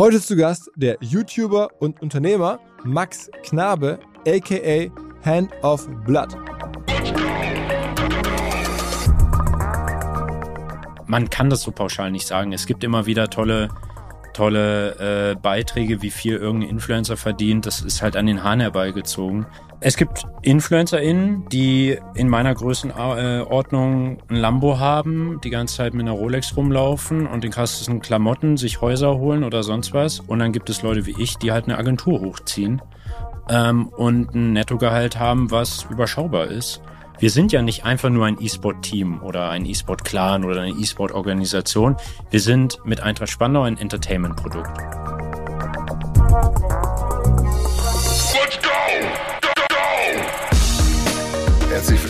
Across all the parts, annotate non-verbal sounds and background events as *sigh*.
Heute zu Gast der YouTuber und Unternehmer Max Knabe, aka Hand of Blood. Man kann das so pauschal nicht sagen. Es gibt immer wieder tolle tolle äh, Beiträge, wie viel irgendein Influencer verdient. Das ist halt an den Haaren herbeigezogen. Es gibt InfluencerInnen, die in meiner Größenordnung ein Lambo haben, die ganze Zeit mit einer Rolex rumlaufen und den krassesten Klamotten sich Häuser holen oder sonst was. Und dann gibt es Leute wie ich, die halt eine Agentur hochziehen ähm, und ein Nettogehalt haben, was überschaubar ist. Wir sind ja nicht einfach nur ein E-Sport-Team oder ein E-Sport-Clan oder eine E-Sport-Organisation. Wir sind mit Eintracht Spandau ein Entertainment-Produkt. Herzlich willkommen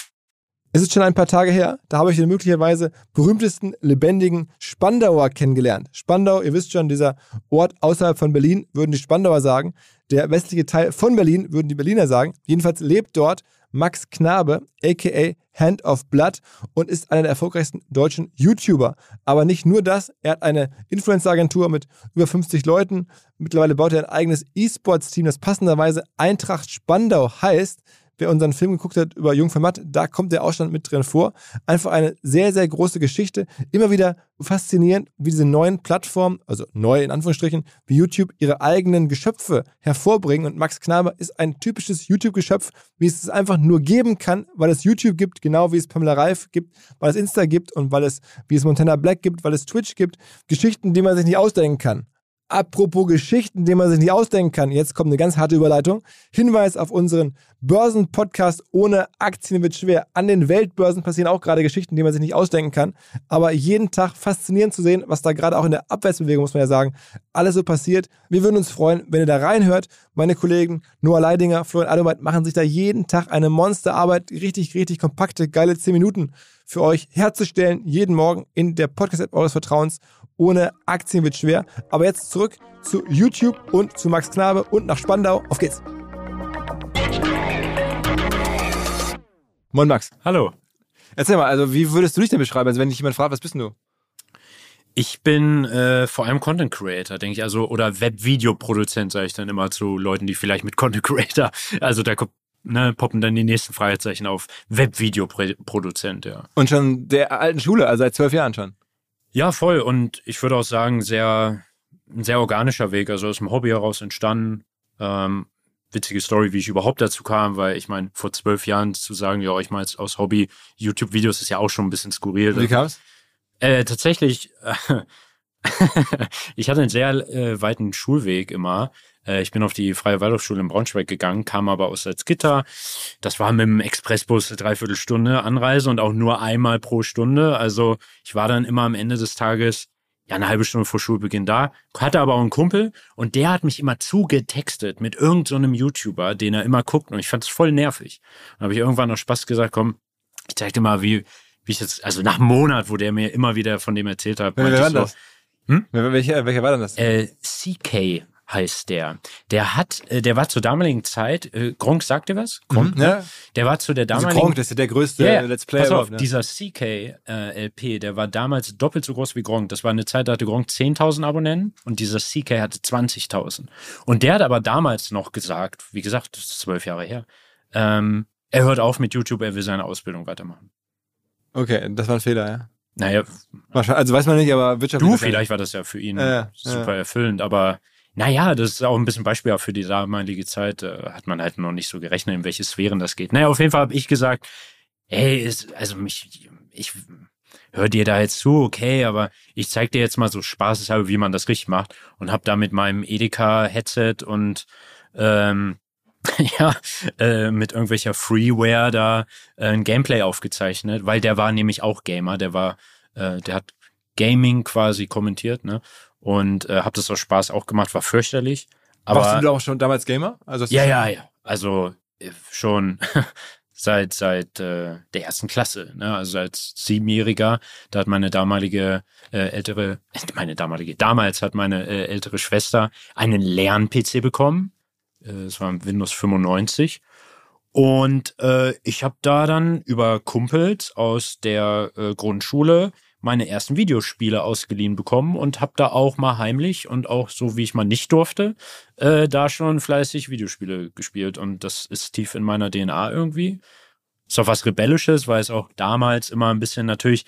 Es ist schon ein paar Tage her, da habe ich den möglicherweise berühmtesten lebendigen Spandauer kennengelernt. Spandau, ihr wisst schon, dieser Ort außerhalb von Berlin, würden die Spandauer sagen. Der westliche Teil von Berlin, würden die Berliner sagen. Jedenfalls lebt dort Max Knabe, aka Hand of Blood, und ist einer der erfolgreichsten deutschen YouTuber. Aber nicht nur das, er hat eine Influencer-Agentur mit über 50 Leuten. Mittlerweile baut er ein eigenes E-Sports-Team, das passenderweise Eintracht Spandau heißt wer unseren Film geguckt hat über Jung von Matt, da kommt der Ausstand mit drin vor. Einfach eine sehr, sehr große Geschichte. Immer wieder faszinierend, wie diese neuen Plattformen, also neu in Anführungsstrichen, wie YouTube ihre eigenen Geschöpfe hervorbringen. Und Max Knaber ist ein typisches YouTube-Geschöpf, wie es es einfach nur geben kann, weil es YouTube gibt, genau wie es Pamela Reif gibt, weil es Insta gibt und weil es, wie es Montana Black gibt, weil es Twitch gibt. Geschichten, die man sich nicht ausdenken kann. Apropos Geschichten, die man sich nicht ausdenken kann. Jetzt kommt eine ganz harte Überleitung. Hinweis auf unseren Börsenpodcast ohne Aktien wird schwer. An den Weltbörsen passieren auch gerade Geschichten, die man sich nicht ausdenken kann. Aber jeden Tag faszinierend zu sehen, was da gerade auch in der Abwärtsbewegung, muss man ja sagen, alles so passiert. Wir würden uns freuen, wenn ihr da reinhört. Meine Kollegen Noah Leidinger, Florian Adomeit machen sich da jeden Tag eine Monsterarbeit, richtig, richtig kompakte, geile 10 Minuten für euch herzustellen, jeden Morgen in der Podcast-App eures Vertrauens. Ohne Aktien wird schwer. Aber jetzt zurück zu YouTube und zu Max Knabe und nach Spandau. Auf geht's. Moin Max. Hallo. Erzähl mal, also wie würdest du dich denn beschreiben, also wenn dich jemand fragt, was bist du? Ich bin äh, vor allem Content Creator, denke ich, also oder Webvideoproduzent, sage ich dann immer zu Leuten, die vielleicht mit Content Creator, *laughs* also da kommt ne, poppen dann die nächsten Fragezeichen auf. Webvideoproduzent, ja. Und schon der alten Schule, also seit zwölf Jahren schon. Ja, voll. Und ich würde auch sagen, sehr, ein sehr organischer Weg, also aus dem Hobby heraus entstanden. Ähm, witzige Story, wie ich überhaupt dazu kam, weil ich meine, vor zwölf Jahren zu sagen, ja, ich mache jetzt aus Hobby YouTube-Videos ist ja auch schon ein bisschen skurril. Wie kam's? Äh, tatsächlich, äh, *laughs* ich hatte einen sehr äh, weiten Schulweg immer. Äh, ich bin auf die Freie Waldorfschule in Braunschweig gegangen, kam aber aus Salzgitter. Das war mit dem Expressbus eine Dreiviertelstunde Anreise und auch nur einmal pro Stunde. Also ich war dann immer am Ende des Tages ja eine halbe Stunde vor Schulbeginn da, hatte aber auch einen Kumpel und der hat mich immer zugetextet mit irgendeinem so YouTuber, den er immer guckt und ich fand es voll nervig. Dann habe ich irgendwann noch Spaß gesagt, komm, ich zeig dir mal, wie, wie ich jetzt, also nach einem Monat, wo der mir immer wieder von dem erzählt hat. Wer, wer war so, das? Hm? Welcher, welcher war denn das? Äh, CK heißt der. Der hat, äh, der war zur damaligen Zeit, äh, Gronk sagt dir was? Gronk, Mhm, ja. Der war zu der Also damaligen Gronk, das ist ja der größte Ja, ja. Let's Player Pass auf, ne? dieser CK-LP, der war damals doppelt so groß wie Gronk. Das war eine Zeit, da hatte Gronk 10.000 Abonnenten und dieser CK hatte 20.000. Und der hat aber damals noch gesagt, wie gesagt, das ist zwölf Jahre her, ähm, er hört auf mit YouTube, er will seine Ausbildung weitermachen. Okay, das war ein Fehler, ja. Naja, also weiß man nicht, aber wirtschaftlich. du, vielleicht war das ja für ihn ja, super erfüllend, aber naja, das ist auch ein bisschen Beispiel für die damalige Zeit. Äh, hat man halt noch nicht so gerechnet, in welche Sphären das geht. Naja, auf jeden Fall habe ich gesagt, ey, ist, also mich, ich höre dir da jetzt zu, okay, aber ich zeig dir jetzt mal so spaßeshalber, wie man das richtig macht und habe da mit meinem Edeka-Headset und ähm, *laughs* ja, äh, mit irgendwelcher Freeware da äh, ein Gameplay aufgezeichnet, weil der war nämlich auch Gamer, der war, äh, der hat Gaming quasi kommentiert, ne? Und äh, habe das aus Spaß auch gemacht, war fürchterlich. Aber Warst du da auch schon damals Gamer? Also ja, ja, ja. Also äh, schon *laughs* seit seit äh, der ersten Klasse, ne? Also als Siebenjähriger, da hat meine damalige äh, ältere, *laughs* meine damalige, damals hat meine äh, ältere Schwester einen Lern-PC bekommen. Äh, Es war ein Windows 95. Und äh, ich habe da dann über Kumpels aus der äh, Grundschule meine ersten Videospiele ausgeliehen bekommen und habe da auch mal heimlich und auch so wie ich mal nicht durfte, äh, da schon fleißig Videospiele gespielt und das ist tief in meiner DNA irgendwie. Ist auch was Rebellisches, weil es auch damals immer ein bisschen natürlich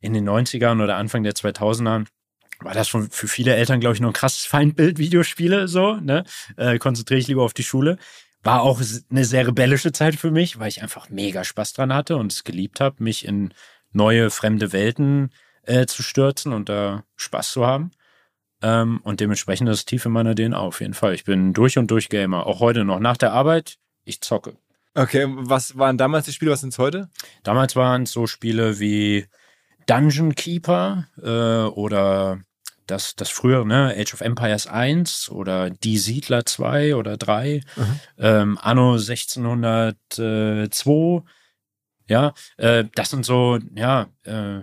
in den 90ern oder Anfang der 2000ern war das schon für viele Eltern, glaube ich, noch ein krasses *laughs* Feindbild, Videospiele, so, ne? Äh, konzentriere ich lieber auf die Schule. War auch eine sehr rebellische Zeit für mich, weil ich einfach mega Spaß dran hatte und es geliebt habe, mich in neue, fremde Welten äh, zu stürzen und da Spaß zu haben. Ähm, und dementsprechend ist es tief in meiner DNA auf jeden Fall. Ich bin durch und durch Gamer. Auch heute noch. Nach der Arbeit, ich zocke. Okay, was waren damals die Spiele, was sind heute? Damals waren es so Spiele wie Dungeon Keeper äh, oder das, das frühere, ne, Age of Empires 1 oder Die Siedler 2 oder 3, ähm, Anno 1602, ja, äh, das sind so, ja, äh,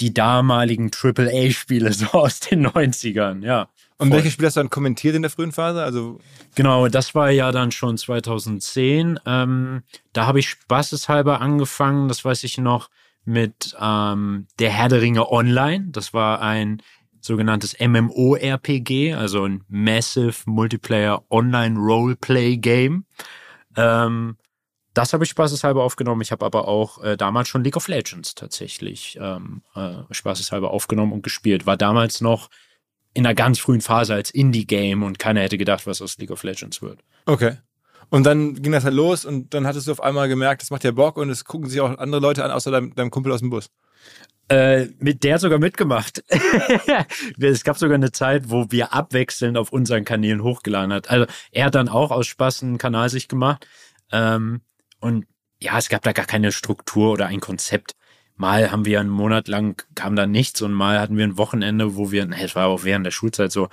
die damaligen AAA-Spiele *laughs* so aus den 90ern, ja. Und welche Spiele hast du dann kommentiert in der frühen Phase? Also, Genau, das war ja dann schon 2010. Ähm, da habe ich spaßeshalber angefangen, das weiß ich noch, mit ähm, der Herr der Ringe Online. Das war ein sogenanntes MMORPG, also ein Massive Multiplayer Online Roleplay Game. Ähm, das habe ich spaßeshalber aufgenommen. Ich habe aber auch äh, damals schon League of Legends tatsächlich ähm, äh, spaßeshalber aufgenommen und gespielt. War damals noch in einer ganz frühen Phase als Indie-Game und keiner hätte gedacht, was aus League of Legends wird. okay. Und dann ging das halt los und dann hattest du auf einmal gemerkt, das macht ja Bock und es gucken sich auch andere Leute an, außer deinem, deinem Kumpel aus dem Bus. Äh, mit der sogar mitgemacht. *laughs* es gab sogar eine Zeit, wo wir abwechselnd auf unseren Kanälen hochgeladen hat. Also er hat dann auch aus Spaß einen Kanal sich gemacht. Ähm, und ja, es gab da gar keine Struktur oder ein Konzept. Mal haben wir einen Monat lang kam da nichts und mal hatten wir ein Wochenende, wo wir, es war auch während der Schulzeit so,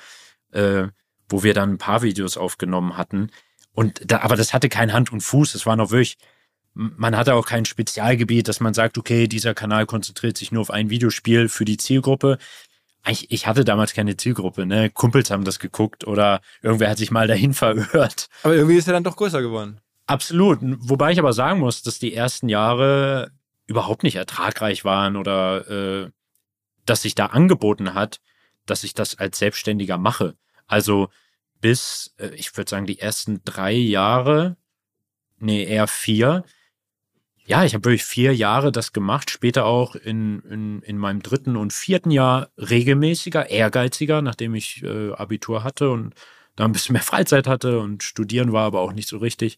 äh, wo wir dann ein paar Videos aufgenommen hatten. Und da, aber das hatte kein Hand und Fuß. Es war noch wirklich, man hatte auch kein Spezialgebiet, dass man sagt, okay, dieser Kanal konzentriert sich nur auf ein Videospiel für die Zielgruppe. Ich, ich hatte damals keine Zielgruppe, ne? Kumpels haben das geguckt oder irgendwer hat sich mal dahin *laughs* verirrt. Aber irgendwie ist er dann doch größer geworden. Absolut. Wobei ich aber sagen muss, dass die ersten Jahre überhaupt nicht ertragreich waren oder äh, dass sich da angeboten hat, dass ich das als Selbstständiger mache. Also bis, äh, ich würde sagen, die ersten drei Jahre, nee, eher vier. Ja, ich habe wirklich vier Jahre das gemacht, später auch in, in, in meinem dritten und vierten Jahr regelmäßiger, ehrgeiziger, nachdem ich äh, Abitur hatte und da ein bisschen mehr Freizeit hatte und studieren war aber auch nicht so richtig.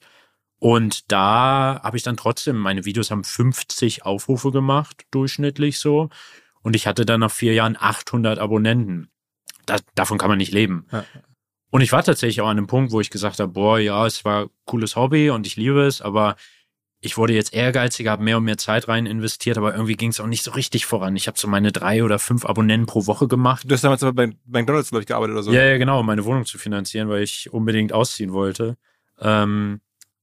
Und da habe ich dann trotzdem, meine Videos haben 50 Aufrufe gemacht, durchschnittlich so. Und ich hatte dann nach vier Jahren 800 Abonnenten. Da, davon kann man nicht leben. Ja. Und ich war tatsächlich auch an einem Punkt, wo ich gesagt habe, boah, ja, es war cooles Hobby und ich liebe es, aber ich wurde jetzt ehrgeiziger, habe mehr und mehr Zeit rein investiert, aber irgendwie ging es auch nicht so richtig voran. Ich habe so meine drei oder fünf Abonnenten pro Woche gemacht. Du hast damals aber bei McDonalds, glaube ich, gearbeitet oder so. Ja, ja, genau, um meine Wohnung zu finanzieren, weil ich unbedingt ausziehen wollte. Ähm,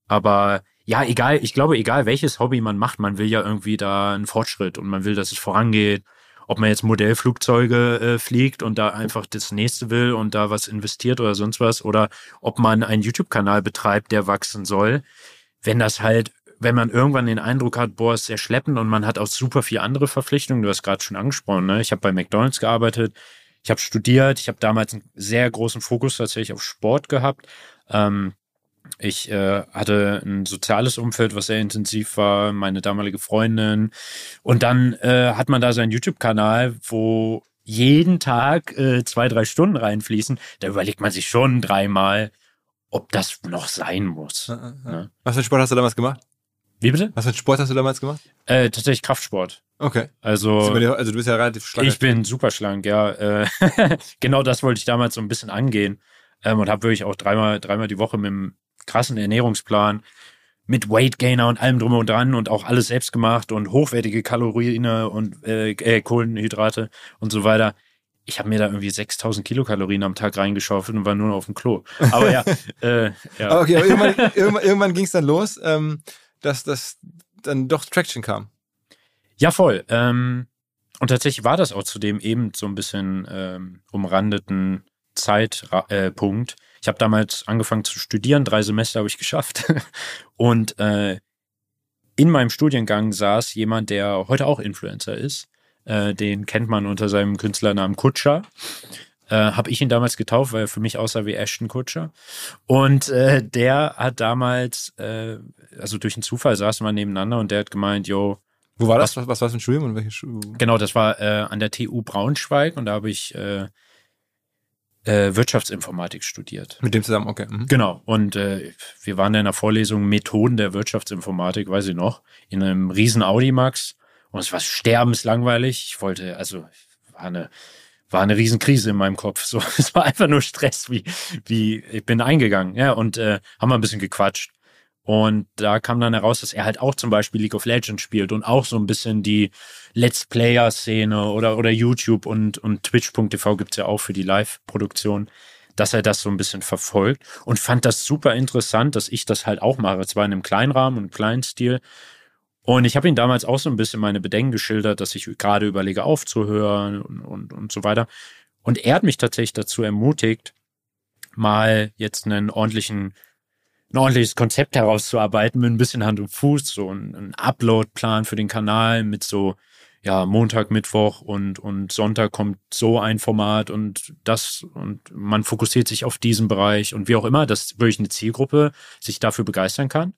aber ja, egal, ich glaube, egal welches Hobby man macht, man will ja irgendwie da einen Fortschritt und man will, dass es vorangeht. Ob man jetzt Modellflugzeuge äh, fliegt und da einfach das nächste will und da was investiert oder sonst was, oder ob man einen YouTube-Kanal betreibt, der wachsen soll. Wenn das halt wenn man irgendwann den Eindruck hat, boah, ist sehr schleppend und man hat auch super viel andere Verpflichtungen, du hast gerade schon angesprochen, ne? ich habe bei McDonald's gearbeitet, ich habe studiert, ich habe damals einen sehr großen Fokus tatsächlich auf Sport gehabt. Ähm, ich äh, hatte ein soziales Umfeld, was sehr intensiv war, meine damalige Freundin. Und dann äh, hat man da seinen YouTube-Kanal, wo jeden Tag äh, zwei, drei Stunden reinfließen. Da überlegt man sich schon dreimal, ob das noch sein muss. Ja, ja. Ne? Was für Sport hast du damals gemacht? Wie bitte? Was für Sport hast du damals gemacht? Äh, tatsächlich Kraftsport. Okay. Also, also du bist ja relativ schlank. Ich bin super schlank, ja. Äh, *laughs* genau das wollte ich damals so ein bisschen angehen ähm, und habe wirklich auch dreimal, dreimal die Woche mit einem krassen Ernährungsplan mit Weight Gainer und allem drum und dran und auch alles selbst gemacht und hochwertige Kalorien und äh, äh, Kohlenhydrate und so weiter. Ich habe mir da irgendwie 6000 Kilokalorien am Tag reingeschaufelt und war nur noch auf dem Klo. Aber ja, *laughs* äh, ja. Okay, aber irgendwann, irgendwann, irgendwann ging es dann los. Ähm, dass das dann doch Traction kam. Ja, voll. Ähm, und tatsächlich war das auch zu dem eben so ein bisschen ähm, umrandeten Zeitpunkt. Äh, ich habe damals angefangen zu studieren, drei Semester habe ich geschafft. *laughs* und äh, in meinem Studiengang saß jemand, der heute auch Influencer ist. Äh, den kennt man unter seinem Künstlernamen Kutscher. Äh, habe ich ihn damals getauft, weil er für mich aussah wie Ashton Kutscher. Und äh, der hat damals, äh, also durch einen Zufall saßen wir nebeneinander und der hat gemeint, yo, wo war das? Was, was war das für ein Studium und welche Schu Genau, das war äh, an der TU Braunschweig und da habe ich äh, äh, Wirtschaftsinformatik studiert. Mit dem zusammen, okay. Mhm. Genau. Und äh, wir waren in einer Vorlesung Methoden der Wirtschaftsinformatik, weiß ich noch, in einem riesen Audimax und es war sterbenslangweilig. Ich wollte, also war eine war eine Riesenkrise in meinem Kopf. So, *laughs* es war einfach nur Stress, wie, wie ich bin eingegangen, ja, und äh, haben wir ein bisschen gequatscht. Und da kam dann heraus, dass er halt auch zum Beispiel League of Legends spielt und auch so ein bisschen die Let's Player-Szene oder, oder YouTube und, und Twitch.tv gibt's ja auch für die Live-Produktion, dass er das so ein bisschen verfolgt und fand das super interessant, dass ich das halt auch mache. Zwar in einem kleinen Rahmen und kleinen Stil, und ich habe ihm damals auch so ein bisschen meine Bedenken geschildert, dass ich gerade überlege aufzuhören und, und, und so weiter. Und er hat mich tatsächlich dazu ermutigt, mal jetzt einen ordentlichen, ein ordentliches Konzept herauszuarbeiten mit ein bisschen Hand und Fuß, so ein, ein Upload-Plan für den Kanal mit so, ja, Montag, Mittwoch und, und Sonntag kommt so ein Format und das und man fokussiert sich auf diesen Bereich und wie auch immer, dass wirklich eine Zielgruppe sich dafür begeistern kann.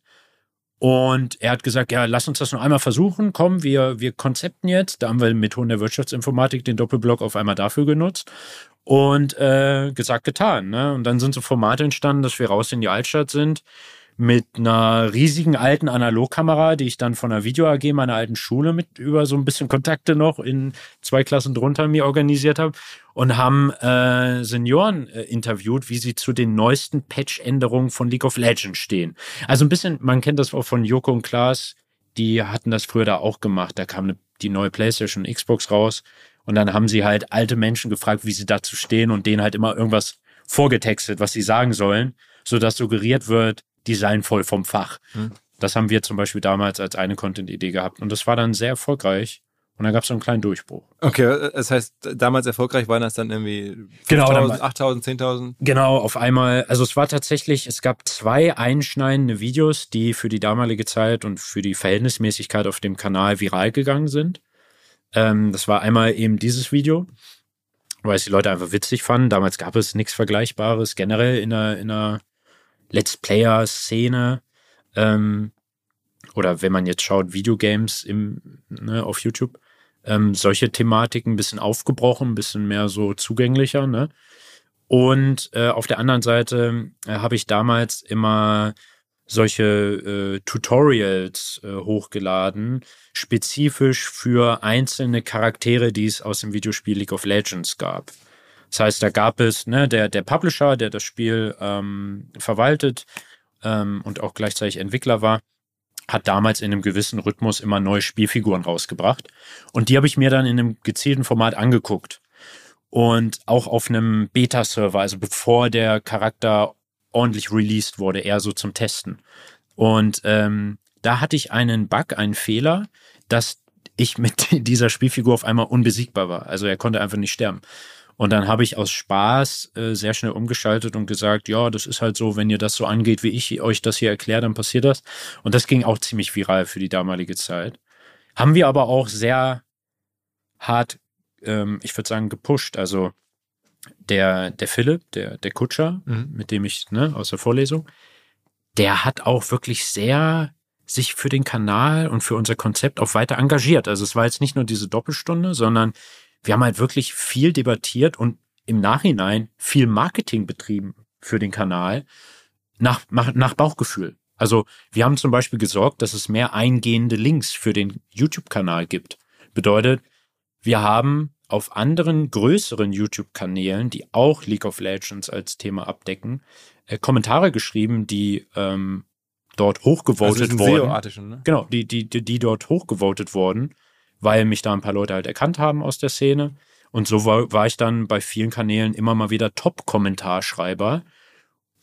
Und er hat gesagt, ja, lass uns das noch einmal versuchen. Komm, wir, wir konzepten jetzt. Da haben wir Methoden der Wirtschaftsinformatik den Doppelblock auf einmal dafür genutzt. Und äh, gesagt, getan. Ne? Und dann sind so Formate entstanden, dass wir raus in die Altstadt sind mit einer riesigen alten Analogkamera, die ich dann von der Video AG meiner alten Schule mit über so ein bisschen Kontakte noch in zwei Klassen drunter mir organisiert habe und haben äh, Senioren äh, interviewt, wie sie zu den neuesten Patch-Änderungen von League of Legends stehen. Also ein bisschen, man kennt das auch von Joko und Klaas, die hatten das früher da auch gemacht. Da kam eine, die neue PlayStation und Xbox raus und dann haben sie halt alte Menschen gefragt, wie sie dazu stehen und denen halt immer irgendwas vorgetextet, was sie sagen sollen, sodass suggeriert wird, die seien voll vom Fach. Mhm. Das haben wir zum Beispiel damals als eine Content-Idee gehabt und das war dann sehr erfolgreich. Und dann gab es so einen kleinen Durchbruch. Okay, das heißt, damals erfolgreich waren das dann irgendwie genau, 8.000, 10.000? Genau, auf einmal. Also es war tatsächlich, es gab zwei einschneidende Videos, die für die damalige Zeit und für die Verhältnismäßigkeit auf dem Kanal viral gegangen sind. Ähm, das war einmal eben dieses Video, weil es die Leute einfach witzig fanden. Damals gab es nichts Vergleichbares generell in einer, in einer Let's Player-Szene. Ähm, oder wenn man jetzt schaut, Videogames im, ne, auf YouTube, ähm, solche Thematiken ein bisschen aufgebrochen, ein bisschen mehr so zugänglicher. Ne? Und äh, auf der anderen Seite äh, habe ich damals immer solche äh, Tutorials äh, hochgeladen, spezifisch für einzelne Charaktere, die es aus dem Videospiel League of Legends gab. Das heißt, da gab es ne, der, der Publisher, der das Spiel ähm, verwaltet ähm, und auch gleichzeitig Entwickler war. hat damals in einem gewissen Rhythmus immer neue Spielfiguren rausgebracht. Und die habe ich mir dann in einem gezielten Format angeguckt. Und auch auf einem Beta-Server, also bevor der Charakter ordentlich released wurde, eher so zum Testen. Und ähm, da hatte ich einen Bug, einen Fehler, dass ich mit *laughs* dieser Spielfigur auf einmal unbesiegbar war. Also er konnte einfach nicht sterben. Und dann habe ich aus Spaß äh, sehr schnell umgeschaltet und gesagt, ja, das ist halt so, wenn ihr das so angeht, wie ich euch das hier erkläre, dann passiert das. Und das ging auch ziemlich viral für die damalige Zeit. Haben wir aber auch sehr hart, ähm, ich würde sagen, gepusht. Also der, der Philipp, der, der Kutscher, Mhm. mit dem ich, ne, aus der Vorlesung, der hat auch wirklich sehr sich für den Kanal und für unser Konzept auch weiter engagiert. Also es war jetzt nicht nur diese Doppelstunde, sondern wir haben halt wirklich viel debattiert und im Nachhinein viel Marketing betrieben für den Kanal nach, nach, Bauchgefühl. Also wir haben zum Beispiel gesorgt, dass es mehr eingehende Links für den YouTube-Kanal gibt. Bedeutet, wir haben auf anderen größeren YouTube-Kanälen, die auch League of Legends als Thema abdecken, äh, Kommentare geschrieben, die ähm, dort hochgevotet Also wurden. Ne? Genau, die, die, die, die dort hochgevotet wurden, weil mich da ein paar Leute halt erkannt haben aus der Szene. Und so war, war ich dann bei vielen Kanälen immer mal wieder Top-Kommentarschreiber.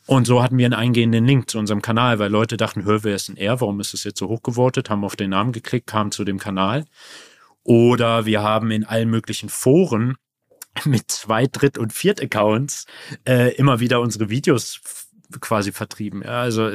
Und so hatten wir einen eingehenden Link zu unserem Kanal, weil Leute dachten, hör, wer ist denn er? Warum ist es jetzt so hochgevotet? Haben auf den Namen geklickt, kamen zu dem Kanal. Oder wir haben in allen möglichen Foren *laughs* mit Zwei-, Dritt- und Viert-Accounts äh, immer wieder unsere Videos quasi vertrieben. Ja, also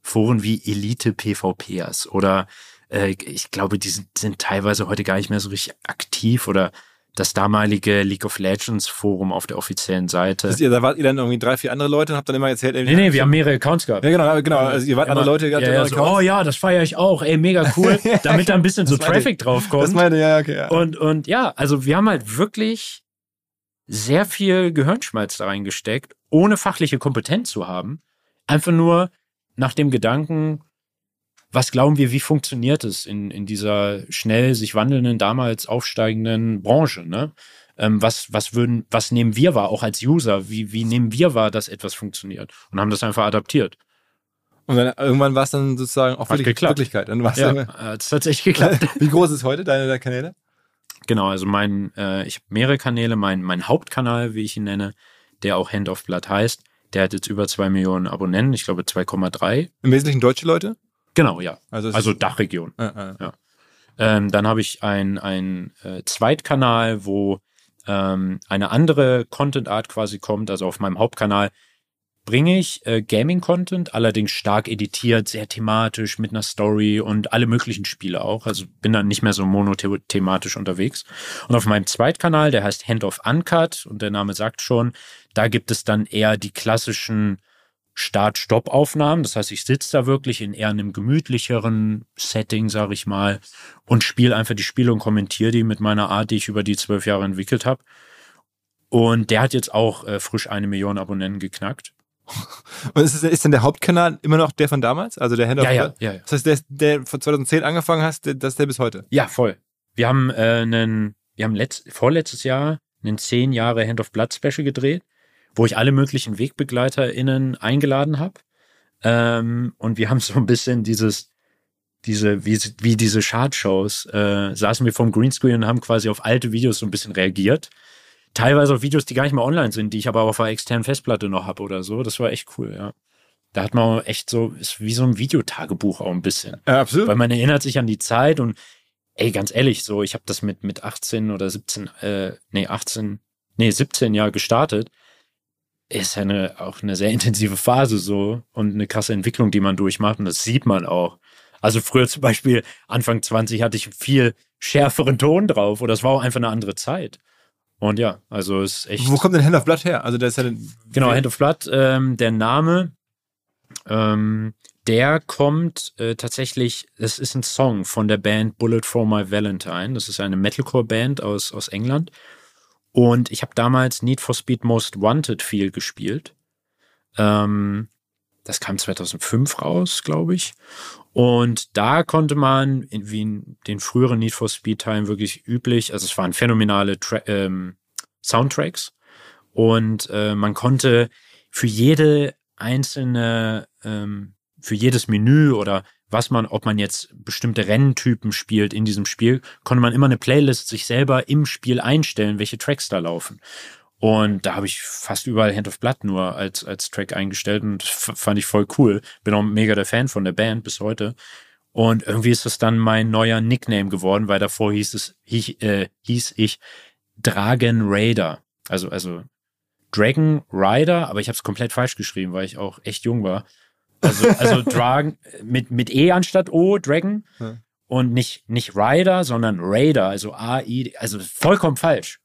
Foren wie Elite PvPers oder äh, ich glaube, die sind, sind teilweise heute gar nicht mehr so richtig aktiv oder das damalige League of Legends Forum auf der offiziellen Seite. Ihr, da wart ihr dann irgendwie drei, vier andere Leute und habt dann immer erzählt, ey, Nee, nee, wir haben mehrere Accounts gehabt. Ja, genau, genau. Also ihr wart andere Immer- Leute, ihr hattet ja, ja, andere so, oh ja, das feiere ich auch, ey, mega cool, *laughs* damit da ein bisschen so Traffic drauf kommt. Das meinte, ja, okay. Ja. Und, und ja, also wir haben halt wirklich sehr viel Gehirnschmalz da reingesteckt, ohne fachliche Kompetenz zu haben. Einfach nur nach dem Gedanken, was glauben wir, wie funktioniert es in, in dieser schnell sich wandelnden, damals aufsteigenden Branche, ne? Ähm, was, was würden, was nehmen wir wahr, auch als User? Wie, wie nehmen wir wahr, dass etwas funktioniert? Und haben das einfach adaptiert. Und dann irgendwann war es dann sozusagen auch Hat wirklich geklappt. Wirklichkeit. Dann war's Ja, dann, hat es tatsächlich geklappt. *laughs* Wie groß ist heute deine, deine Kanäle? Genau, also mein, äh, ich habe mehrere Kanäle, mein, mein Hauptkanal, wie ich ihn nenne, der auch Hand of Blood heißt, der hat jetzt über zwei Millionen Abonnenten, ich glaube 2,3. Im Wesentlichen deutsche Leute? Genau, ja. Also, Also Dachregion. ja, ja. Ähm, dann habe ich ein, ein äh, Zweitkanal, wo ähm, eine andere Content-Art quasi kommt. Also auf meinem Hauptkanal bringe ich äh, Gaming-Content, allerdings stark editiert, sehr thematisch, mit einer Story und alle möglichen Spiele auch. Also bin dann nicht mehr so monothematisch unterwegs. Und auf meinem Zweitkanal, der heißt Hand of Uncut und der Name sagt schon, da gibt es dann eher die klassischen Start-Stopp-Aufnahmen. Das heißt, ich sitze da wirklich in eher einem gemütlicheren Setting, sage ich mal, und spiele einfach die Spiele und kommentiere die mit meiner Art, die ich über die zwölf Jahre entwickelt habe. Und der hat jetzt auch äh, frisch eine Million Abonnenten geknackt. *laughs* Und ist, ist denn der Hauptkanal immer noch der von damals? Also der Hand of Ja, ja, Blood? ja, ja. Das heißt, der, der von 2010 angefangen hast, der- das ist der bis heute. Ja, voll. Wir haben äh, einen, wir haben letzt, vorletztes Jahr einen zehn Jahre Hand of Blood Special gedreht, wo ich alle möglichen WegbegleiterInnen eingeladen habe. Ähm, und wir haben so ein bisschen dieses, diese, wie, wie diese Chartshows, äh, saßen wir vom Greenscreen und haben quasi auf alte Videos so ein bisschen reagiert. Teilweise auf Videos, die gar nicht mehr online sind, die ich aber auf einer externen Festplatte noch habe oder so. Das war echt cool, ja. Da hat man echt so, ist wie so ein Videotagebuch auch ein bisschen. Ja, absolut. Weil man erinnert sich an die Zeit und ey, ganz ehrlich, so, ich habe das mit, mit 18 oder 17, äh, nee, 18, nee, 17 Jahr gestartet. Ist ja eine, auch eine sehr intensive Phase so und eine krasse Entwicklung, die man durchmacht und das sieht man auch. Also früher zum Beispiel, Anfang 20 hatte ich viel schärferen Ton drauf oder es war auch einfach eine andere Zeit. Und ja, also es ist echt. Wo kommt denn Hand of Blood her? Also der ist ja Genau, Hand of Blood, ähm, der Name, ähm, der kommt äh, tatsächlich, es ist ein Song von der Band Bullet for My Valentine. Das ist eine Metalcore-Band aus, aus England. Und ich habe damals Need for Speed Most Wanted viel gespielt. Ähm, das kam 2005 raus, glaube ich. Und da konnte man, in, wie in den früheren Need for Speed Teilen wirklich üblich, also es waren phänomenale Tra ähm, Soundtracks. Und äh, man konnte für jede einzelne, ähm, für jedes Menü oder was man, ob man jetzt bestimmte Renntypen spielt in diesem Spiel, konnte man immer eine Playlist sich selber im Spiel einstellen, welche Tracks da laufen. Und da habe ich fast überall Hand of Blood nur als, als Track eingestellt und fand ich voll cool. Bin auch mega der Fan von der Band bis heute. Und irgendwie ist das dann mein neuer Nickname geworden, weil davor hieß es, hieß, äh, hieß ich Dragon Raider. Also, also Dragon Rider, aber ich habe es komplett falsch geschrieben, weil ich auch echt jung war. Also, also Dragon mit, mit E anstatt O, Dragon. Ja. Und nicht, nicht Rider, sondern Raider, also A-I, also vollkommen falsch.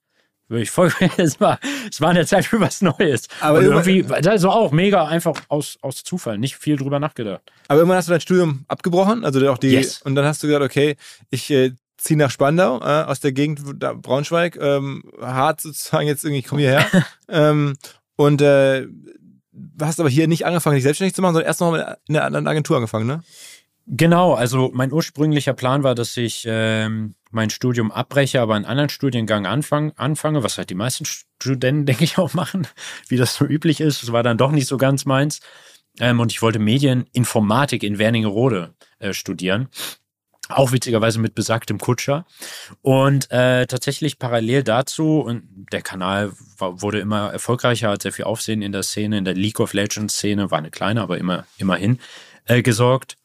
Wirklich voll, *laughs* es war, es war in der Zeit für was Neues. Aber und irgendwie, also auch mega einfach aus, aus Zufall, nicht viel drüber nachgedacht. Aber irgendwann hast du dein Studium abgebrochen, also auch die, yes. und dann hast du gesagt, okay, ich äh, ziehe nach Spandau, äh, aus der Gegend da, Braunschweig, ähm, hart sozusagen jetzt irgendwie, ich komme hierher. *laughs* ähm, und äh, hast aber hier nicht angefangen, dich selbstständig zu machen, sondern erst noch in einer Agentur angefangen, ne? Genau, also mein ursprünglicher Plan war, dass ich ähm, mein Studium abbreche, aber einen anderen Studiengang anfang, anfange, was halt die meisten Studenten, *laughs* denke ich, auch machen, wie das so üblich ist. Es war dann doch nicht so ganz meins. Ähm, und ich wollte Medieninformatik in Wernigerode äh, studieren. Auch witzigerweise mit besagtem Kutscher. Und äh, tatsächlich parallel dazu, und der Kanal war, wurde immer erfolgreicher, hat sehr viel Aufsehen in der Szene, in der League of Legends Szene, war eine kleine, aber immer, immerhin, äh, gesorgt.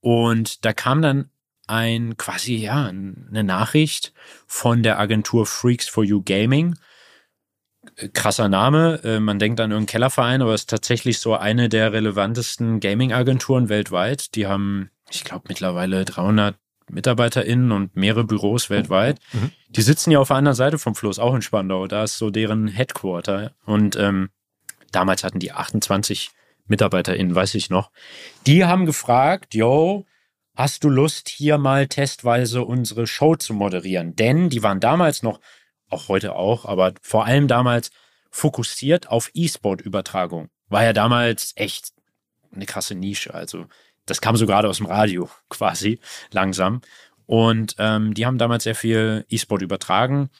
Und da kam dann ein quasi, ja, eine Nachricht von der Agentur Freaks for You Gaming. Krasser Name, äh, man denkt an irgendeinen Kellerverein, aber es ist tatsächlich so eine der relevantesten Gaming-Agenturen weltweit. Die haben, ich glaube, mittlerweile 300 MitarbeiterInnen und mehrere Büros weltweit. Mhm. Die sitzen ja auf der anderen Seite vom Fluss, auch in Spandau. Da ist so deren Headquarter. Und ähm, damals hatten die 28 MitarbeiterInnen, weiß ich noch. Die haben gefragt, yo, hast du Lust, hier mal testweise unsere Show zu moderieren? Denn die waren damals noch, auch heute auch, aber vor allem damals fokussiert auf E-Sport-Übertragung. War ja damals echt eine krasse Nische. Also das kam so gerade aus dem Radio *laughs* quasi langsam. Und ähm, die haben damals sehr viel E-Sport übertragen,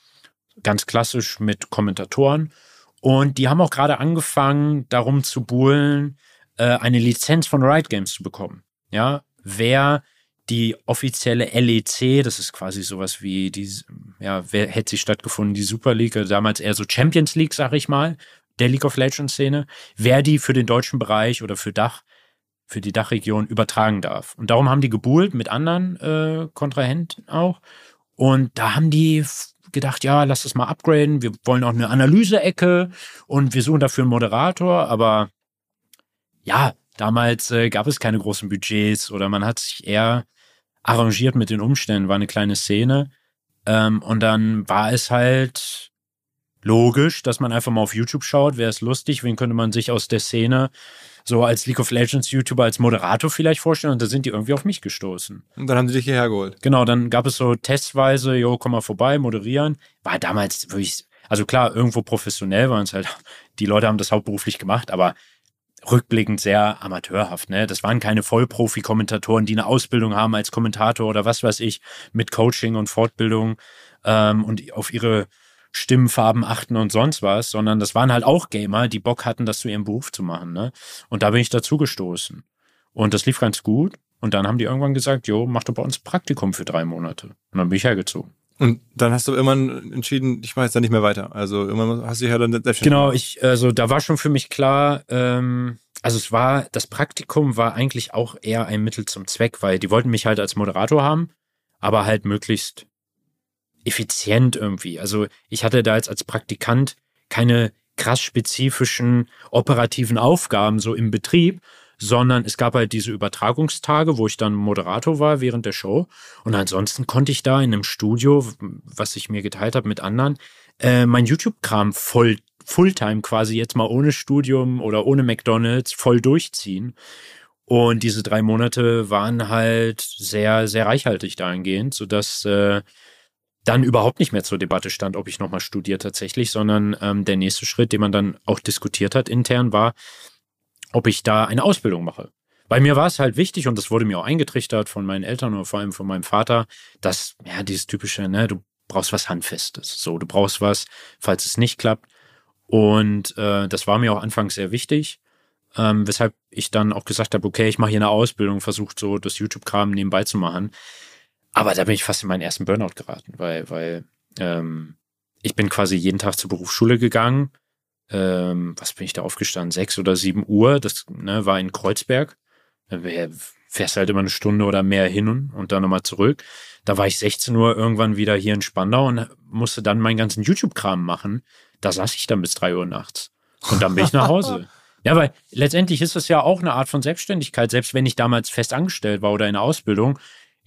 ganz klassisch mit Kommentatoren. Und die haben auch gerade angefangen, darum zu buhlen, äh, eine Lizenz von Riot Games zu bekommen. Ja, wer die offizielle LEC, das ist quasi sowas wie die, ja, wer hätte sie stattgefunden, die Super League, also damals eher so Champions League, sag ich mal, der League of Legends Szene, wer die für den deutschen Bereich oder für Dach für die Dachregion übertragen darf. Und darum haben die gebuhlt mit anderen äh, Kontrahenten auch. Und da haben die gedacht, ja, lass das mal upgraden. Wir wollen auch eine Analyse-Ecke und wir suchen dafür einen Moderator. Aber ja, damals äh, gab es keine großen Budgets oder man hat sich eher arrangiert mit den Umständen, war eine kleine Szene. Ähm, und dann war es halt logisch, dass man einfach mal auf YouTube schaut, wäre es lustig, wen könnte man sich aus der Szene so als League of Legends YouTuber, als Moderator vielleicht vorstellen und da sind die irgendwie auf mich gestoßen. Und dann haben sie dich hierher geholt. Genau, dann gab es so testweise, jo, komm mal vorbei, moderieren. War damals wirklich, also klar, irgendwo professionell waren es halt, *laughs* die Leute haben das hauptberuflich gemacht, aber rückblickend sehr amateurhaft, ne? Das waren keine Vollprofi-Kommentatoren, die eine Ausbildung haben als Kommentator oder was weiß ich, mit Coaching und Fortbildung ähm, und auf ihre Stimmfarben achten und sonst was, sondern das waren halt auch Gamer, die Bock hatten, das zu ihrem Beruf zu machen. Ne? Und da bin ich dazu gestoßen. Und das lief ganz gut. Und dann haben die irgendwann gesagt, jo, mach doch bei uns Praktikum für drei Monate. Und dann bin ich hergezogen. Und dann hast du irgendwann entschieden, ich mache jetzt da nicht mehr weiter. Also irgendwann hast du dich ja dann selbstständig Genau, ich, also da war schon für mich klar, ähm, also es war, das Praktikum war eigentlich auch eher ein Mittel zum Zweck, weil die wollten mich halt als Moderator haben, aber halt möglichst effizient irgendwie. Also ich hatte da jetzt als Praktikant keine krass spezifischen operativen Aufgaben so im Betrieb, sondern es gab halt diese Übertragungstage, wo ich dann Moderator war während der Show. Und ansonsten konnte ich da in einem Studio, was ich mir geteilt habe mit anderen, äh, mein YouTube-Kram voll Fulltime quasi jetzt mal ohne Studium oder ohne McDonalds voll durchziehen. Und diese drei Monate waren halt sehr, sehr reichhaltig dahingehend, sodass äh, dann überhaupt nicht mehr zur Debatte stand, ob ich nochmal studiere tatsächlich, sondern ähm, der nächste Schritt, den man dann auch diskutiert hat intern, war, ob ich da eine Ausbildung mache. Bei mir war es halt wichtig und das wurde mir auch eingetrichtert von meinen Eltern oder vor allem von meinem Vater, dass, ja, dieses typische, ne, du brauchst was Handfestes. So, du brauchst was, falls es nicht klappt. Und äh, das war mir auch anfangs sehr wichtig. ähm, weshalb ich dann auch gesagt habe, okay, ich mache hier eine Ausbildung, versucht so das YouTube-Kram nebenbei zu machen. Aber da bin ich fast in meinen ersten Burnout geraten, weil, weil ähm, ich bin quasi jeden Tag zur Berufsschule gegangen. Ähm, was bin ich da aufgestanden? Sechs oder sieben Uhr. Das ne, war in Kreuzberg. Da fährst halt immer eine Stunde oder mehr hin und, dann nochmal zurück. Da war ich 16 Uhr irgendwann wieder hier in Spandau und musste dann meinen ganzen YouTube-Kram machen. Da saß ich dann bis drei Uhr nachts. Und dann bin ich nach Hause. *laughs* Ja, weil letztendlich ist das ja auch eine Art von Selbstständigkeit, selbst wenn ich damals fest angestellt war oder in der Ausbildung.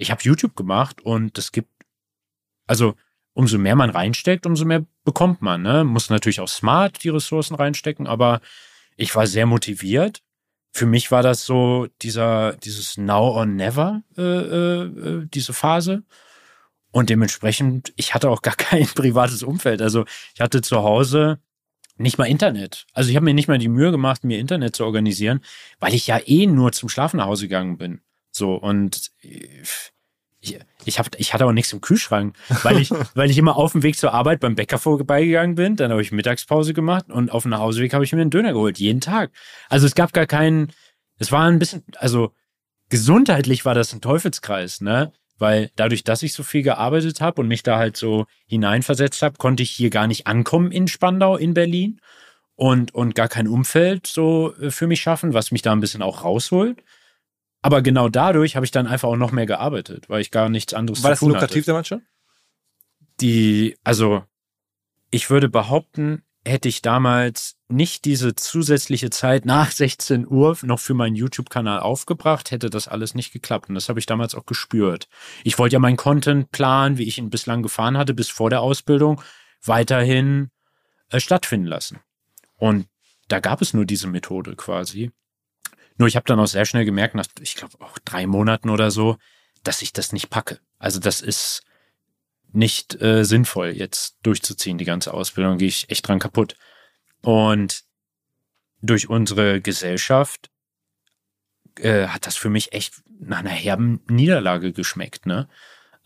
Ich habe YouTube gemacht und es gibt, also umso mehr man reinsteckt, umso mehr bekommt man. Ne? Muss natürlich auch smart die Ressourcen reinstecken, aber ich war sehr motiviert. Für mich war das so dieser, dieses Now or Never, äh, äh, äh diese Phase. Und dementsprechend, ich hatte auch gar *laughs* kein privates Umfeld. Also ich hatte zu Hause nicht mal Internet. Also ich habe mir nicht mal die Mühe gemacht, mir Internet zu organisieren, weil ich ja eh nur zum Schlafen nach Hause gegangen bin. So und ich, ich, hab, ich hatte auch nichts im Kühlschrank, weil ich, *laughs* weil ich immer auf dem Weg zur Arbeit beim Bäcker vorbeigegangen bin. Dann habe ich Mittagspause gemacht und auf dem Nachhauseweg habe ich mir einen Döner geholt, jeden Tag. Also es gab gar keinen, es war ein bisschen, also gesundheitlich war das ein Teufelskreis, ne? Weil dadurch, dass ich so viel gearbeitet habe und mich da halt so hineinversetzt habe, konnte ich hier gar nicht ankommen in Spandau, in Berlin und, und gar kein Umfeld so äh, für mich schaffen, was mich da ein bisschen auch rausholt. Aber genau dadurch habe ich dann einfach auch noch mehr gearbeitet, weil ich gar nichts anderes War zu tun das lukrativ hatte. damals schon? Die, also ich würde behaupten, hätte ich damals nicht diese zusätzliche Zeit nach *laughs* 16 Uhr noch für meinen YouTube-Kanal aufgebracht, hätte das alles nicht geklappt. Und das habe ich damals auch gespürt. Ich wollte ja meinen Content-Plan, wie ich ihn bislang gefahren hatte, bis vor der Ausbildung, weiterhin äh, stattfinden lassen. Und da gab es nur diese Methode quasi. Nur ich habe dann auch sehr schnell gemerkt, nach, ich glaube auch drei Monaten oder so, dass ich das nicht packe. Also das ist nicht äh, sinnvoll, jetzt durchzuziehen, die ganze Ausbildung, gehe ich echt dran kaputt. Und durch unsere Gesellschaft äh, hat das für mich echt nach einer herben Niederlage geschmeckt, ne?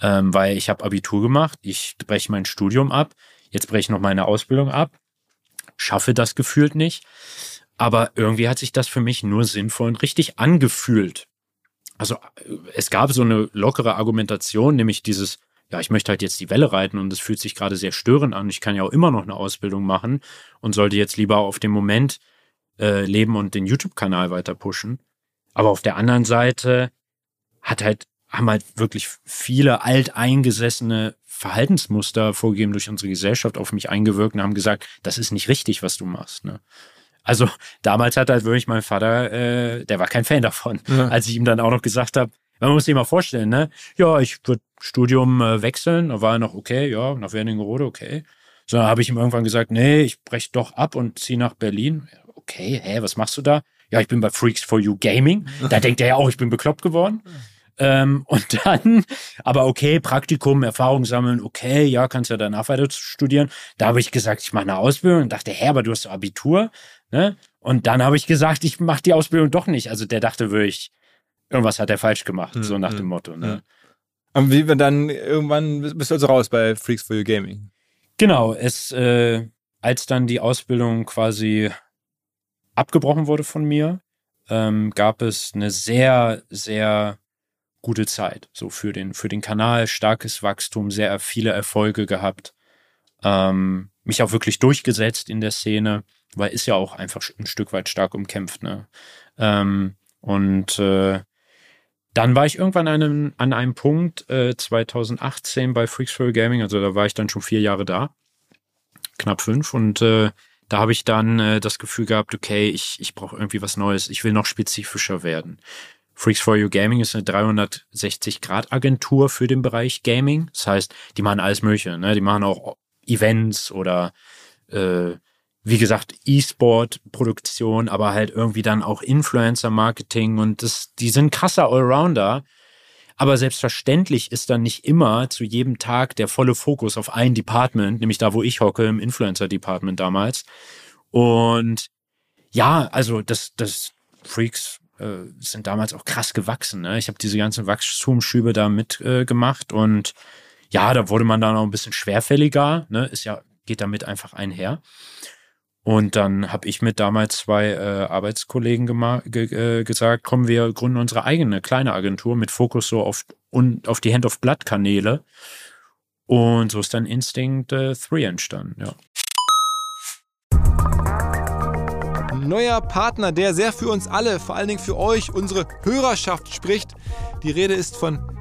Ähm, weil ich habe Abitur gemacht, ich breche mein Studium ab, jetzt breche ich noch meine Ausbildung ab, schaffe das gefühlt nicht. Aber irgendwie hat sich das für mich nur sinnvoll und richtig angefühlt. Also es gab so eine lockere Argumentation, nämlich dieses, ja, ich möchte halt jetzt die Welle reiten und es fühlt sich gerade sehr störend an. Ich kann ja auch immer noch eine Ausbildung machen und sollte jetzt lieber auf dem Moment äh, leben und den YouTube-Kanal weiter pushen. Aber auf der anderen Seite hat halt, haben halt wirklich viele alteingesessene Verhaltensmuster vorgegeben durch unsere Gesellschaft auf mich eingewirkt und haben gesagt, das ist nicht richtig, was du machst. Ne? Also damals hat halt wirklich mein Vater, äh, der war kein Fan davon, ja. als ich ihm dann auch noch gesagt habe, man muss sich mal vorstellen, ne? Ja, ich würde Studium äh, wechseln, da war er noch okay, ja, nach Wernigerode, okay. So, dann habe ich ihm irgendwann gesagt, nee, ich breche doch ab und ziehe nach Berlin. Okay, hä, was machst du da? Ja, ich bin bei Freaks for You Gaming. *laughs* Da denkt er ja auch, ich bin bekloppt geworden. Ähm, und dann, *laughs* aber okay, Praktikum, Erfahrung sammeln, okay, ja, kannst ja danach weiter studieren. Da habe ich gesagt, ich mache eine Ausbildung und dachte, hä, aber du hast Abitur. Ne? Und dann habe ich gesagt, ich mache die Ausbildung doch nicht. Also der dachte wirklich, irgendwas hat er falsch gemacht, mhm. so nach hm, dem Motto. Ne? Und wie wir dann irgendwann bist du also raus bei Freaks for You Gaming? Genau, es, äh, als dann die Ausbildung quasi abgebrochen wurde von mir, ähm, gab es eine sehr, sehr gute Zeit. So für den, für den Kanal, starkes Wachstum, sehr viele Erfolge gehabt. Ähm, mich auch wirklich durchgesetzt in der Szene, weil ist ja auch einfach ein Stück weit stark umkämpft. Ne? Ähm, und äh, dann war ich irgendwann an einem, an einem Punkt äh, 2018 bei Freaks for Gaming, also da war ich dann schon vier Jahre da, knapp fünf und äh, da habe ich dann äh, das Gefühl gehabt, okay, ich, ich brauche irgendwie was Neues, ich will noch spezifischer werden. Freaks for You Gaming ist eine 360-Grad-Agentur für den Bereich Gaming. Das heißt, die machen alles Mögliche. Ne? Die machen auch Events oder äh, wie gesagt, E-Sport-Produktion, aber halt irgendwie dann auch Influencer-Marketing und das, die sind krasser Allrounder. Aber selbstverständlich ist dann nicht immer zu jedem Tag der volle Fokus auf ein Department, nämlich da, wo ich hocke, im Influencer-Department damals. Und ja, also das, das Freaks äh, sind damals auch krass gewachsen. Ne? Ich habe diese ganzen Wachstumsschübe da mitgemacht äh, und ja, da wurde man dann auch ein bisschen schwerfälliger, ne? Ist ja, geht damit einfach einher. Und dann habe ich mit damals zwei äh, Arbeitskollegen ge äh, gesagt, kommen wir gründen unsere eigene kleine Agentur mit Fokus so auf, und auf die Hand-of-Blood-Kanäle. Und so ist dann Instinct äh, 3 entstanden, ja. Neuer Partner, der sehr für uns alle, vor allen Dingen für euch, unsere Hörerschaft spricht. Die Rede ist von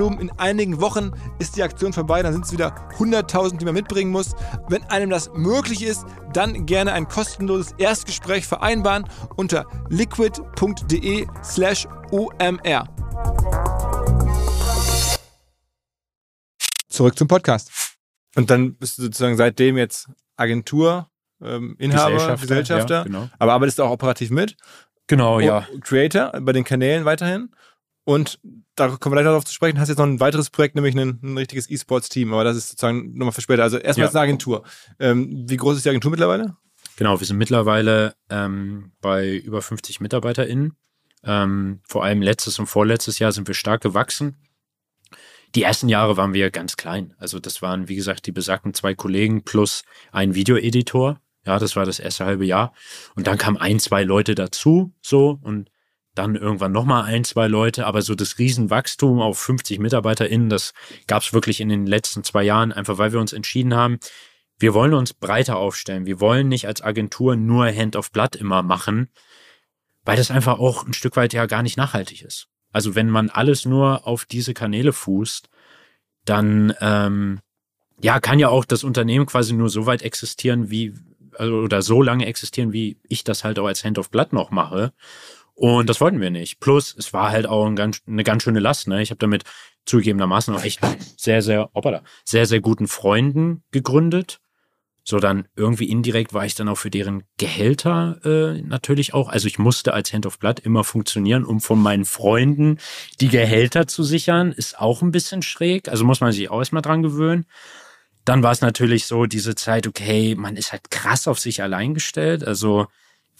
Volumen. In einigen Wochen ist die Aktion vorbei, dann sind es wieder 100.000, die man mitbringen muss. Wenn einem das möglich ist, dann gerne ein kostenloses Erstgespräch vereinbaren unter liquid.de slash omr. Zurück zum Podcast. Und dann bist du sozusagen seitdem jetzt Agentur, ähm, Inhaber, Gesellschafter, Gesellschafter ja, genau. aber arbeitest du auch operativ mit. Genau, ja. Creator bei den Kanälen weiterhin. Und da kommen wir gleich darauf zu sprechen, hast jetzt noch ein weiteres Projekt, nämlich ein, ein richtiges E-Sports-Team, aber das ist sozusagen nochmal für später. Also erstmal ja. eine Agentur. Ähm, wie groß ist die Agentur mittlerweile? Genau, wir sind mittlerweile ähm, bei über 50 MitarbeiterInnen. Ähm, vor allem letztes und vorletztes Jahr sind wir stark gewachsen. Die ersten Jahre waren wir ganz klein. Also das waren, wie gesagt, die besagten zwei Kollegen plus ein Videoeditor. Ja, das war das erste halbe Jahr. Und dann kamen ein, zwei Leute dazu, so. Und dann irgendwann nochmal ein, zwei Leute, aber so das Riesenwachstum auf 50 MitarbeiterInnen, das gab es wirklich in den letzten zwei Jahren, einfach weil wir uns entschieden haben, wir wollen uns breiter aufstellen. Wir wollen nicht als Agentur nur Hand of Blood immer machen, weil das einfach auch ein Stück weit ja gar nicht nachhaltig ist. Also wenn man alles nur auf diese Kanäle fußt, dann ähm, ja kann ja auch das Unternehmen quasi nur so weit existieren, wie also, oder so lange existieren, wie ich das halt auch als Hand of Blood noch mache. Und das wollten wir nicht. Plus, es war halt auch ein ganz, eine ganz schöne Last. Ne? Ich habe damit zugegebenermaßen auch echt sehr, sehr, hoppala, sehr, sehr guten Freunden gegründet. So dann irgendwie indirekt war ich dann auch für deren Gehälter äh, natürlich auch. Also ich musste als Hand of Blood immer funktionieren, um von meinen Freunden die Gehälter zu sichern. Ist auch ein bisschen schräg. Also muss man sich auch erstmal dran gewöhnen. Dann war es natürlich so, diese Zeit, okay, man ist halt krass auf sich allein gestellt. Also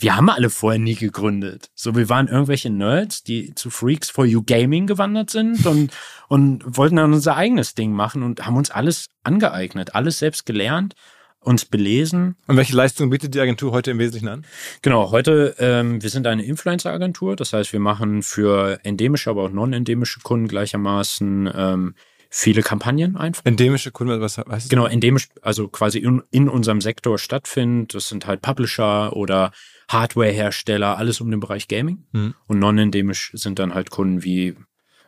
wir haben alle vorher nie gegründet. So, wir waren irgendwelche Nerds, die zu Freaks for You Gaming gewandert sind *laughs* und, und wollten dann unser eigenes Ding machen und haben uns alles angeeignet, alles selbst gelernt, uns belesen. Und welche Leistungen bietet die Agentur heute im Wesentlichen an? Genau, heute, ähm, wir sind eine Influencer-Agentur, das heißt, wir machen für endemische, aber auch non-endemische Kunden gleichermaßen ähm, viele Kampagnen einfach. Endemische Kunden, was heißt das? Genau, endemisch, also quasi in, in unserem Sektor stattfindet. Das sind halt Publisher oder Hardware-Hersteller, alles um den Bereich Gaming. Mhm. Und non-endemisch sind dann halt Kunden wie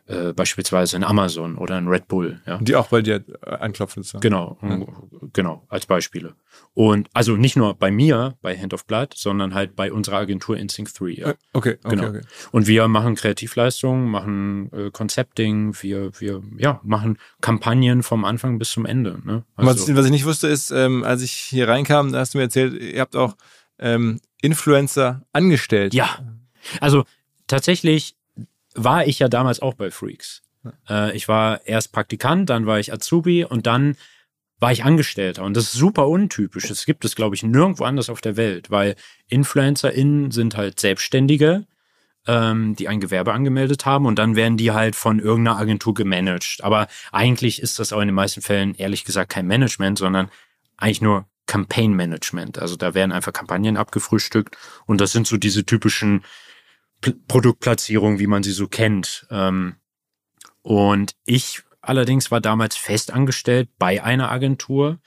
äh, beispielsweise in Amazon oder in Red Bull. Ja. Die auch bei dir äh, anklopfen. So. Genau, mhm. genau, als Beispiele. Und also nicht nur bei mir, bei Hand of Blood, sondern halt bei unserer Agentur Instinct 3. Ja. Äh, okay, okay, genau. okay. Und wir machen Kreativleistungen, machen äh, Concepting, wir, wir ja, machen Kampagnen vom Anfang bis zum Ende. Ne? Also, was, was ich nicht wusste, ist, ähm, als ich hier reinkam, da hast du mir erzählt, ihr habt auch ähm, Influencer angestellt. Ja. Also tatsächlich war ich ja damals auch bei Freaks. Äh, ich war erst Praktikant, dann war ich Azubi und dann war ich Angestellter. Und das ist super untypisch. Das gibt es, glaube ich, nirgendwo anders auf der Welt, weil InfluencerInnen sind halt Selbstständige, ähm, die ein Gewerbe angemeldet haben und dann werden die halt von irgendeiner Agentur gemanagt. Aber eigentlich ist das auch in den meisten Fällen ehrlich gesagt kein Management, sondern eigentlich nur Campaign Management. Also da werden einfach Kampagnen abgefrühstückt und das sind so diese typischen P Produktplatzierungen, wie man sie so kennt. Ähm, und ich allerdings war damals fest angestellt bei einer Agentur,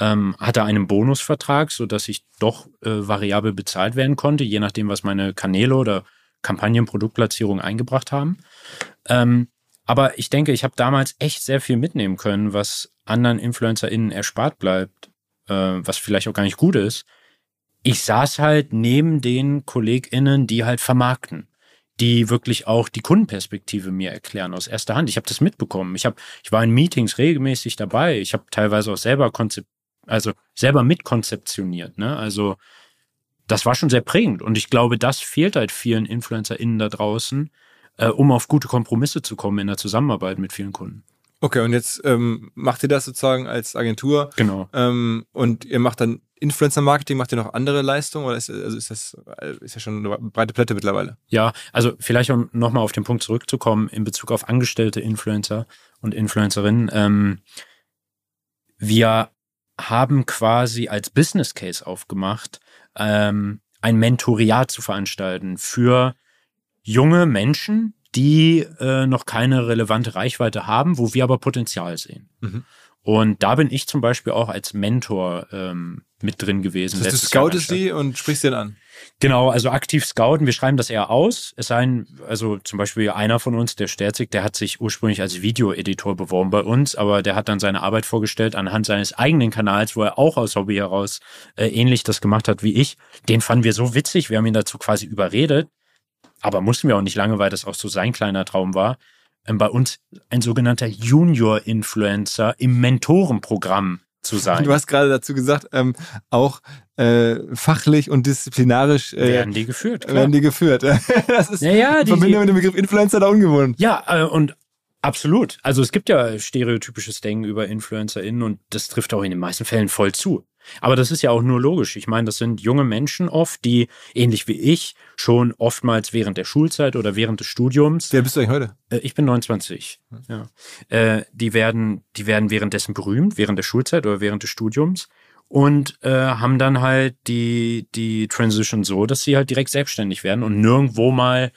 ähm, hatte einen Bonusvertrag, so dass ich doch äh, variabel bezahlt werden konnte, je nachdem, was meine Kanäle oder Kampagnenproduktplatzierung eingebracht haben. Ähm, aber ich denke, ich habe damals echt sehr viel mitnehmen können, was anderen InfluencerInnen erspart bleibt, äh, was vielleicht auch gar nicht gut ist. Ich saß halt neben den KollegInnen, die halt vermarkten die wirklich auch die Kundenperspektive mir erklären aus erster Hand. Ich habe das mitbekommen. Ich habe, ich war in Meetings regelmäßig dabei. Ich habe teilweise auch selber konzept, also selber mitkonzeptioniert. Ne? Also das war schon sehr prägend und ich glaube, das fehlt halt vielen InfluencerInnen da draußen, äh, um auf gute Kompromisse zu kommen in der Zusammenarbeit mit vielen Kunden. Okay, und jetzt ähm, macht ihr das sozusagen als Agentur. Genau. Ähm, und ihr macht dann Influencer-Marketing, macht ihr noch andere Leistungen oder ist, also ist das ist ja schon eine breite Plätte mittlerweile? Ja, also vielleicht um nochmal auf den Punkt zurückzukommen in Bezug auf angestellte Influencer und Influencerinnen. Ähm, wir haben quasi als Business Case aufgemacht, ähm, ein Mentoriat zu veranstalten für junge Menschen, die äh, noch keine relevante Reichweite haben, wo wir aber Potenzial sehen. Mhm. Und da bin ich zum Beispiel auch als Mentor ähm, mit drin gewesen. Das heißt, du scoutest die und sprichst den an. Genau, also aktiv scouten. Wir schreiben das eher aus. Es sei also zum Beispiel einer von uns, der Sterzig, der hat sich ursprünglich als Videoeditor beworben bei uns, aber der hat dann seine Arbeit vorgestellt anhand seines eigenen Kanals, wo er auch aus Hobby heraus äh, ähnlich das gemacht hat wie ich. Den fanden wir so witzig. Wir haben ihn dazu quasi überredet aber mussten wir auch nicht lange, weil das auch so sein kleiner Traum war. Ähm, bei uns ein sogenannter Junior-Influencer im Mentorenprogramm zu sein. Du hast gerade dazu gesagt, ähm, auch äh, fachlich und disziplinarisch äh, werden die geführt. Klar. Werden die geführt. *laughs* das ist naja, die Verbindung mit dem Begriff Influencer da ungewohnt. Ja, äh, und absolut. Also es gibt ja stereotypisches Denken über InfluencerInnen und das trifft auch in den meisten Fällen voll zu. Aber das ist ja auch nur logisch. Ich meine, das sind junge Menschen oft, die, ähnlich wie ich, schon oftmals während der Schulzeit oder während des Studiums. Wer bist du eigentlich heute? Äh, ich bin 29. Ja. Äh, die werden, die werden währenddessen berühmt, während der Schulzeit oder während des Studiums und äh, haben dann halt die, die Transition so, dass sie halt direkt selbstständig werden und nirgendwo mal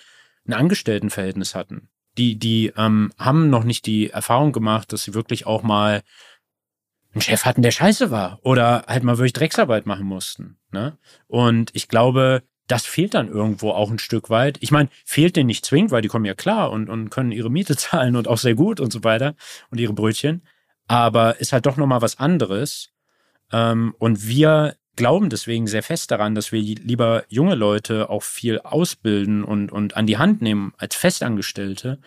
ein Angestelltenverhältnis hatten. Die, die ähm, haben noch nicht die Erfahrung gemacht, dass sie wirklich auch mal einen Chef hatten, der scheiße war oder halt mal wirklich Drecksarbeit machen mussten. Ne? Und ich glaube, das fehlt dann irgendwo auch ein Stück weit. Ich meine, fehlt denen nicht zwingend, weil die kommen ja klar und, und können ihre Miete *laughs* zahlen und auch sehr gut und so weiter und ihre Brötchen. Aber ist halt doch nochmal was anderes. Ähm, und wir glauben deswegen sehr fest daran, dass wir lieber junge Leute auch viel ausbilden und, und an die Hand nehmen als Festangestellte,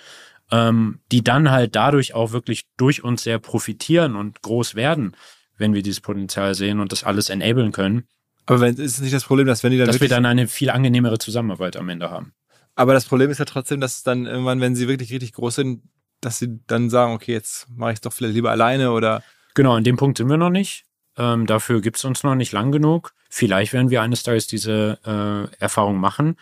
ähm, die dann halt dadurch auch wirklich durch uns sehr profitieren und groß werden, wenn wir dieses Potenzial sehen und das alles enablen können. Aber wenn, ist es nicht das Problem, dass wenn die dann. Dass wir dann eine viel angenehmere Zusammenarbeit am Ende haben. Aber das Problem ist ja trotzdem, dass dann irgendwann, wenn sie wirklich richtig groß sind, dass sie dann sagen, okay, jetzt mache ich es doch vielleicht lieber alleine oder. Genau, an dem Punkt sind wir noch nicht. Ähm, dafür gibt es uns noch nicht lang genug. Vielleicht werden wir eines Tages diese äh, Erfahrung machen.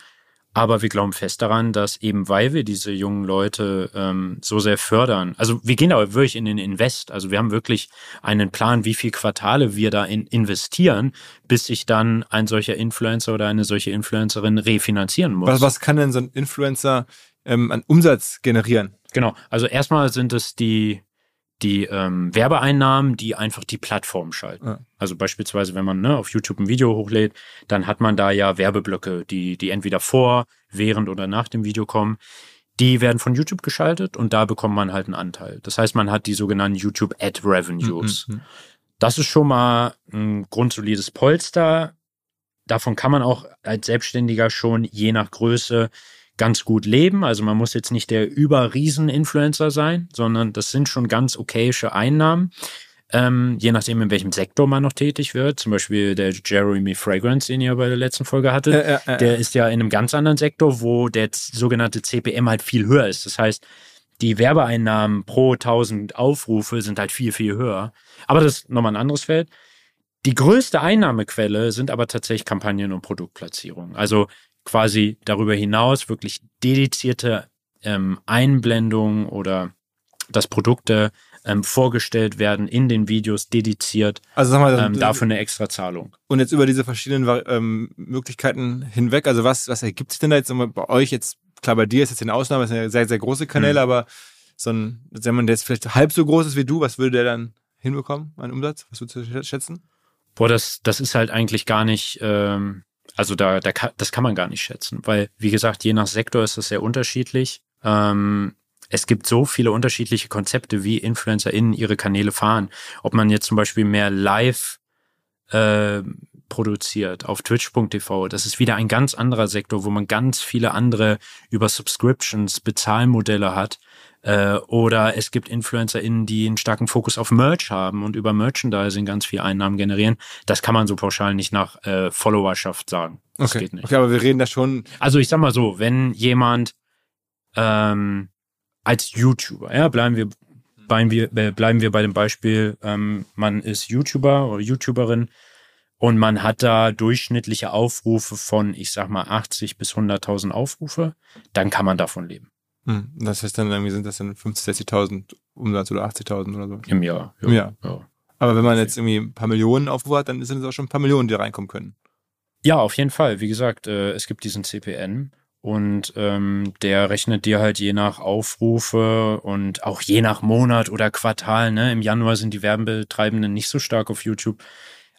Aber wir glauben fest daran, dass eben weil wir diese jungen Leute ähm, so sehr fördern, also wir gehen da wirklich in den Invest, also wir haben wirklich einen Plan, wie viel Quartale wir da in investieren, bis sich dann ein solcher Influencer oder eine solche Influencerin refinanzieren muss. Was, was kann denn so ein Influencer ähm, an Umsatz generieren? Genau, also erstmal sind es die die ähm, Werbeeinnahmen, die einfach die Plattform schalten. Ja. Also beispielsweise, wenn man ne, auf YouTube ein Video hochlädt, dann hat man da ja Werbeblöcke, die, die entweder vor, während oder nach dem Video kommen. Die werden von YouTube geschaltet und da bekommt man halt einen Anteil. Das heißt, man hat die sogenannten YouTube Ad Revenues. Mhm. mhm. Das ist schon mal ein grundsolides Polster. Davon kann man auch als Selbstständiger schon je nach Größe ganz gut leben. Also man muss jetzt nicht der Überriesen-Influencer sein, sondern das sind schon ganz okayische Einnahmen. Ähm, je nachdem, in welchem Sektor man noch tätig wird. Zum Beispiel der Jeremy Fragrance, den ihr bei der letzten Folge hattet, äh, äh, äh, der ist ja in einem ganz anderen Sektor, wo der sogenannte CPM halt viel höher ist. Das heißt, die Werbeeinnahmen pro 1000 Aufrufe sind halt viel, viel höher. Aber das ist nochmal ein anderes Feld. Die größte Einnahmequelle sind aber tatsächlich Kampagnen und Produktplatzierungen. Also quasi darüber hinaus wirklich dedizierte ähm, Einblendungen oder dass Produkte ähm, vorgestellt werden in den Videos dediziert. Also sag mal, ähm, dafür eine extra Zahlung. Und jetzt über diese verschiedenen ähm, Möglichkeiten hinweg, also was, was ergibt sich denn da jetzt bei euch jetzt, klar, bei dir ist jetzt eine Ausnahme, das sind ja sehr, sehr große Kanäle, mhm. aber so ein, wenn man der jetzt vielleicht halb so groß ist wie du, was würde der dann hinbekommen, einen Umsatz? Was würdest du schätzen? Boah, das, das ist halt eigentlich gar nicht, ähm, also da, da das kann man gar nicht schätzen, weil, wie gesagt, je nach Sektor ist das sehr unterschiedlich. Ähm, es gibt so viele unterschiedliche Konzepte, wie InfluencerInnen ihre Kanäle fahren. Ob man jetzt zum Beispiel mehr live äh, produziert auf twitch.tv, das ist wieder ein ganz anderer Sektor, wo man ganz viele andere über Subscriptions, Bezahlmodelle hat. Äh, oder es gibt InfluencerInnen, die einen starken Fokus auf Merch haben und über Merchandising ganz viel Einnahmen generieren. Das kann man so pauschal nicht nach äh, Followerschaft sagen. Das okay. geht nicht. Okay, aber wir reden da schon. Also ich sag mal so, wenn jemand ähm, als YouTuber, ja, bleiben wir, bleiben wir, äh, bleiben wir bei dem Beispiel, ähm, man ist YouTuber oder YouTuberin und man hat da durchschnittliche Aufrufe von, ich sag mal, 80 bis 100.000 Aufrufe, dann kann man davon leben. Hm, das heißt dann irgendwie sind das dann 50, 60.000 Umsatz oder 80.000 oder so. Im Jahr. Im Jahr. Ja. Aber wenn man jetzt irgendwie ein paar Millionen Aufrufe hat, dann sind es auch schon ein paar Millionen, die reinkommen können. Ja, auf jeden Fall. Wie gesagt, äh, es gibt diesen CPN und ähm, der rechnet dir halt je nach Aufrufe und auch je nach Monat oder Quartal. Ne? Im Januar sind die Werbetreibenden nicht so stark auf YouTube.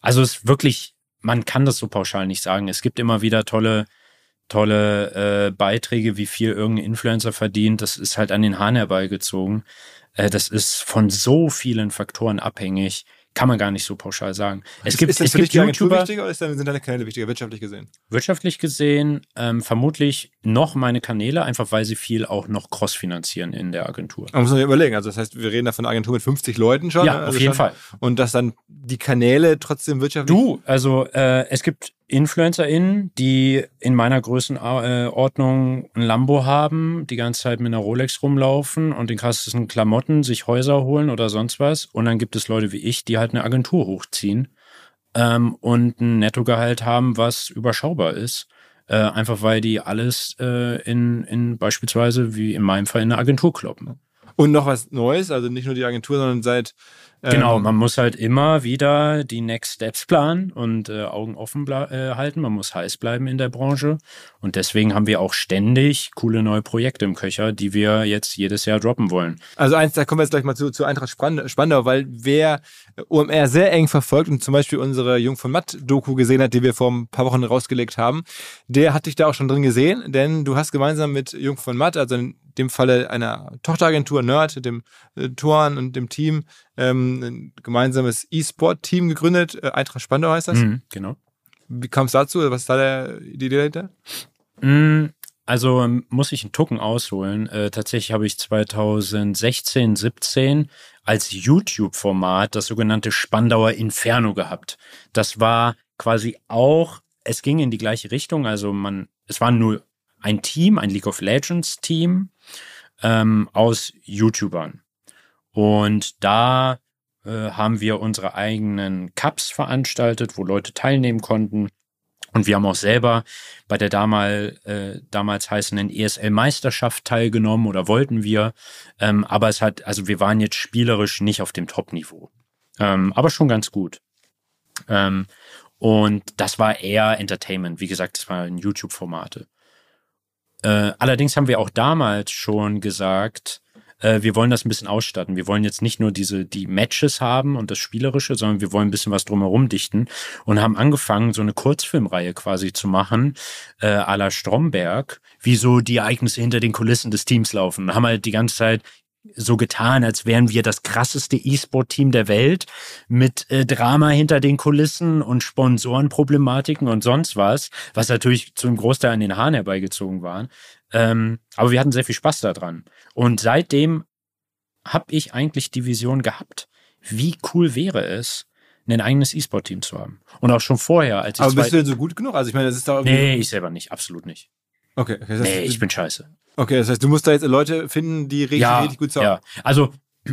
Also es ist wirklich, man kann das so pauschal nicht sagen. Es gibt immer wieder tolle, tolle äh, Beiträge, wie viel irgendein Influencer verdient. Das ist halt an den Haaren herbeigezogen. Äh, das ist von so vielen Faktoren abhängig kann man gar nicht so pauschal sagen. Es gibt, ist das es für gibt dich die YouTuber, wichtiger oder sind deine Kanäle wichtiger, wirtschaftlich gesehen? wirtschaftlich gesehen, ähm, vermutlich noch meine Kanäle, einfach weil sie viel auch noch cross-finanzieren in der Agentur. Man muss sich überlegen. Also das heißt, wir reden da von einer Agentur mit 50 Leuten schon. Ja, ne? auf also jeden schon. Fall. Und dass dann die Kanäle trotzdem wirtschaftlich. Du, also äh, es gibt InfluencerInnen, die in meiner Größenordnung ein Lambo haben, die ganze Zeit mit einer Rolex rumlaufen und den krassesten Klamotten sich Häuser holen oder sonst was. Und dann gibt es Leute wie ich, die halt eine Agentur hochziehen ähm, und ein Nettogehalt haben, was überschaubar ist. Äh, einfach weil die alles äh, in, in beispielsweise, wie in meinem Fall, in eine Agentur kloppen. Und noch was Neues, also nicht nur die Agentur, sondern seit. ähm, Genau, man muss halt immer wieder die Next Steps planen und äh, Augen offen äh, halten. Man muss heiß bleiben in der Branche. Und deswegen haben wir auch ständig coole neue Projekte im Köcher, die wir jetzt jedes Jahr droppen wollen. Also eins, da kommen wir jetzt gleich mal zu, zu Eintracht Spandau, weil wer OMR sehr eng verfolgt und zum Beispiel unsere Jung von Matt-Doku gesehen hat, die wir vor ein paar Wochen rausgelegt haben, der hat dich da auch schon drin gesehen, denn du hast gemeinsam mit Jung von Matt, also dem Falle einer Tochteragentur Nerd, dem äh, Toren und dem Team, ähm, ein gemeinsames E-Sport-Team gegründet. Äh, Eintracht Spandau heißt das. Mhm, genau. Wie kam es dazu? Was ist da der, die Idee dahinter? Mm, Also ähm, muss ich einen Tucken ausholen. Äh, tatsächlich habe ich 2016, 17 als YouTube-Format das sogenannte Spandauer Inferno gehabt. Das war quasi auch, es ging in die gleiche Richtung. Also man, es war nur ein Team, ein League of Legends Team ähm, aus YouTubern. Und da äh, haben wir unsere eigenen Cups veranstaltet, wo Leute teilnehmen konnten. Und wir haben auch selber bei der damal, äh, damals heißenden ESL-Meisterschaft teilgenommen oder wollten wir. Ähm, aber es hat, also wir waren jetzt spielerisch nicht auf dem Top-Niveau. Ähm, aber schon ganz gut. Ähm, und das war eher Entertainment. Wie gesagt, das waren YouTube-Formate. Äh, allerdings haben wir auch damals schon gesagt, äh, wir wollen das ein bisschen ausstatten. Wir wollen jetzt nicht nur diese die Matches haben und das Spielerische, sondern wir wollen ein bisschen was drumherum dichten und haben angefangen, so eine Kurzfilmreihe quasi zu machen, äh, à la Stromberg, wie so die Ereignisse hinter den Kulissen des Teams laufen. Haben halt die ganze Zeit so getan, als wären wir das krasseste E-Sport-Team der Welt mit äh, Drama hinter den Kulissen und Sponsorenproblematiken und sonst was, was natürlich zum Großteil an den Haaren herbeigezogen waren. Ähm, aber wir hatten sehr viel Spaß daran. Und seitdem habe ich eigentlich die Vision gehabt, wie cool wäre es, ein eigenes E-Sport-Team zu haben. Und auch schon vorher, als ich Aber bist du denn so gut genug? Also ich meine, das ist doch. Nee, ich selber nicht, absolut nicht. Okay, okay, Nee, ich bin scheiße. Okay, das heißt, du musst da jetzt Leute finden, die richtig, richtig gut zaubern. Ja, also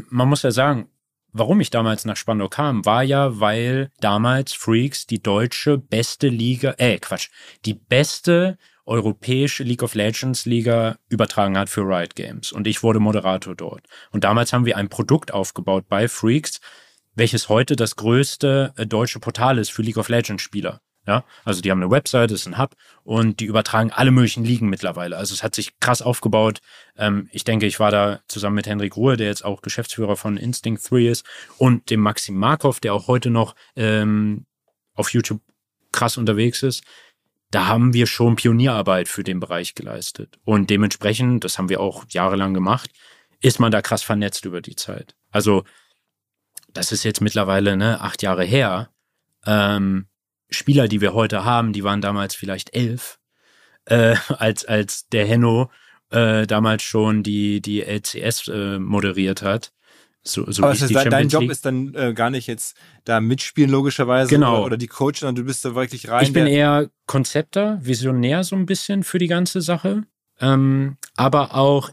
man muss ja sagen, warum ich damals nach Spandau kam, war ja, weil damals Freaks die deutsche beste Liga, äh, Quatsch, die beste europäische League of Legends Liga übertragen hat für Riot Games. Und ich wurde Moderator dort. Und damals haben wir ein Produkt aufgebaut bei Freaks, welches heute das größte äh, deutsche Portal ist für League of Legends Spieler. Ja, also die haben eine Website, das ist ein Hub und die übertragen alle möglichen Ligen mittlerweile. Also es hat sich krass aufgebaut. Ähm, ich denke, ich war da zusammen mit Henrik Ruhe, der jetzt auch Geschäftsführer von Instinct 3 ist und dem Maxim Markov, der auch heute noch ähm, auf YouTube krass unterwegs ist. Da haben wir schon Pionierarbeit für den Bereich geleistet. Und dementsprechend, das haben wir auch jahrelang gemacht, ist man da krass vernetzt über die Zeit. Also das ist jetzt mittlerweile ne, acht Jahre her. Ähm, Spieler, die wir heute haben, die waren damals vielleicht elf, äh, als, als der Henno äh, damals schon die, die LCS äh, moderiert hat. So, so Aber heißt, dein Champions Job League. ist dann äh, gar nicht jetzt da mitspielen, logischerweise. Genau. Oder, oder die Coachen, sondern du bist da wirklich rein. Ich bin eher Konzepter, Visionär so ein bisschen für die ganze Sache. Ähm, aber auch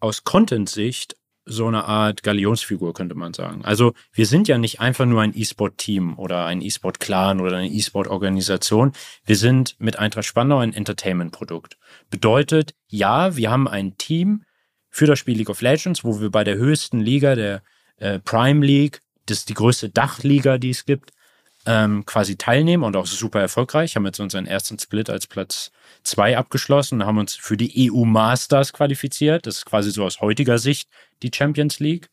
aus Content-Sicht so eine Art Galionsfigur, könnte man sagen. Also wir sind ja nicht einfach nur ein E-Sport-Team oder ein E-Sport-Clan oder eine E-Sport-Organisation. Wir sind mit Eintracht Spandau ein Entertainment-Produkt. Bedeutet, ja, wir haben ein Team für das Spiel League of Legends, wo wir bei der höchsten Liga, der äh, Prime League, das ist die größte Dachliga, die es gibt, ähm, quasi teilnehmen und auch super erfolgreich. Haben jetzt unseren ersten Split als Platz zwei abgeschlossen und haben uns für die EU Masters qualifiziert. Das ist quasi so aus heutiger Sicht die Champions League.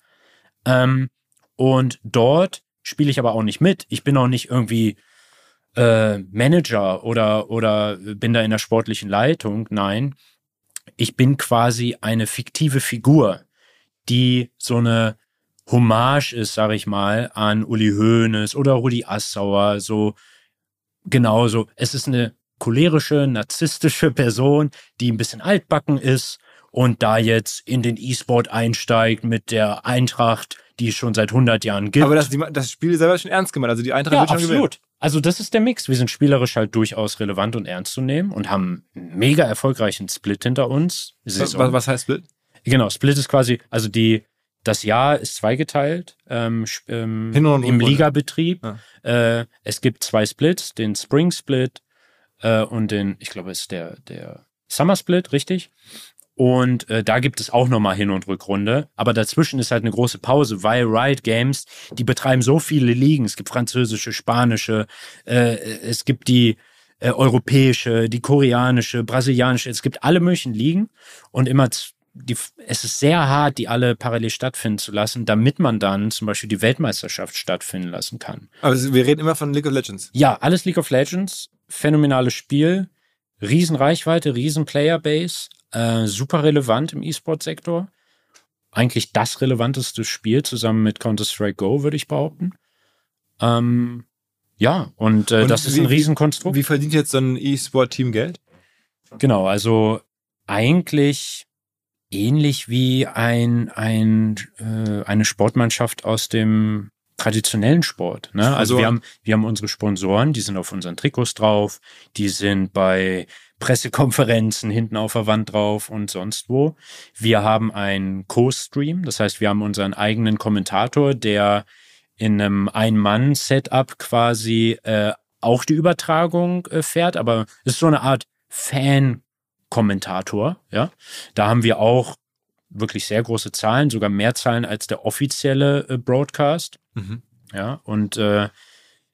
Ähm, und dort spiele ich aber auch nicht mit. Ich bin auch nicht irgendwie äh, Manager oder, oder bin da in der sportlichen Leitung. Nein, ich bin quasi eine fiktive Figur, die so eine Hommage ist, sag ich mal, an Uli Hoeneß oder Rudi Assauer, so genauso. Es ist eine cholerische, narzisstische Person, die ein bisschen altbacken ist und da jetzt in den E-Sport einsteigt mit der Eintracht, die es schon seit 100 Jahren gibt. Aber das, das Spiel selber ist schon ernst gemeint, also die Eintracht ja, wird schon absolut. Gewinnen. Also das ist der Mix. Wir sind spielerisch halt durchaus relevant und ernst zu nehmen und haben einen mega erfolgreichen Split hinter uns. Was, was heißt Split? Genau, Split ist quasi, also die das Jahr ist zweigeteilt ähm, ähm, im Ligabetrieb. Ja. Äh, es gibt zwei Splits, den Spring Split äh, und den, ich glaube, es ist der, der Summer Split, richtig? Und äh, da gibt es auch nochmal Hin- und Rückrunde. Aber dazwischen ist halt eine große Pause, weil Riot Games, die betreiben so viele Ligen. Es gibt französische, spanische, äh, es gibt die äh, europäische, die koreanische, brasilianische, es gibt alle möglichen Ligen. Und immer die, es ist sehr hart, die alle parallel stattfinden zu lassen, damit man dann zum Beispiel die Weltmeisterschaft stattfinden lassen kann. Aber wir reden immer von League of Legends. Ja, alles League of Legends, phänomenales Spiel, riesen Reichweite, riesen Playerbase, äh, super relevant im E-Sport-Sektor. Eigentlich das relevanteste Spiel zusammen mit Counter-Strike Go, würde ich behaupten. Ähm, ja, und, äh, und das wie, ist ein Riesenkonstrukt. Wie verdient jetzt so ein E-Sport-Team Geld? Genau, also eigentlich ähnlich wie ein, ein, äh, eine Sportmannschaft aus dem traditionellen Sport. Ne? Also wir haben, wir haben unsere Sponsoren, die sind auf unseren Trikots drauf, die sind bei Pressekonferenzen hinten auf der Wand drauf und sonst wo. Wir haben einen Co-Stream, das heißt, wir haben unseren eigenen Kommentator, der in einem Ein-Mann-Setup quasi äh, auch die Übertragung äh, fährt, aber es ist so eine Art Fan- Kommentator, ja. Da haben wir auch wirklich sehr große Zahlen, sogar mehr Zahlen als der offizielle äh, Broadcast. Mhm. Ja, und äh,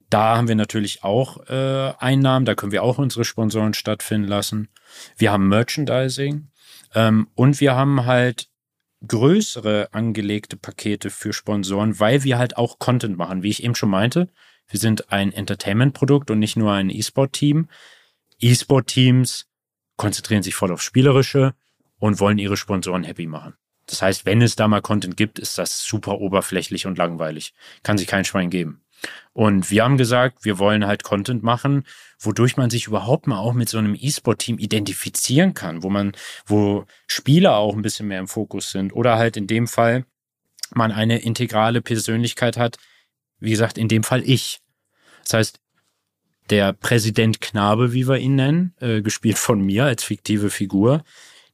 da haben wir natürlich auch äh, Einnahmen, da können wir auch unsere Sponsoren stattfinden lassen. Wir haben Merchandising ähm, und wir haben halt größere angelegte Pakete für Sponsoren, weil wir halt auch Content machen. Wie ich eben schon meinte, wir sind ein Entertainment-Produkt und nicht nur ein E-Sport-Team. E-Sport-Teams konzentrieren sich voll aufs Spielerische und wollen ihre Sponsoren happy machen. Das heißt, wenn es da mal Content gibt, ist das super oberflächlich und langweilig. Kann sich kein Schwein geben. Und wir haben gesagt, wir wollen halt Content machen, wodurch man sich überhaupt mal auch mit so einem E-Sport-Team identifizieren kann, wo man, wo Spieler auch ein bisschen mehr im Fokus sind oder halt in dem Fall man eine integrale Persönlichkeit hat. Wie gesagt, in dem Fall ich. Das heißt, der Präsident Knabe, wie wir ihn nennen, äh, gespielt von mir als fiktive Figur,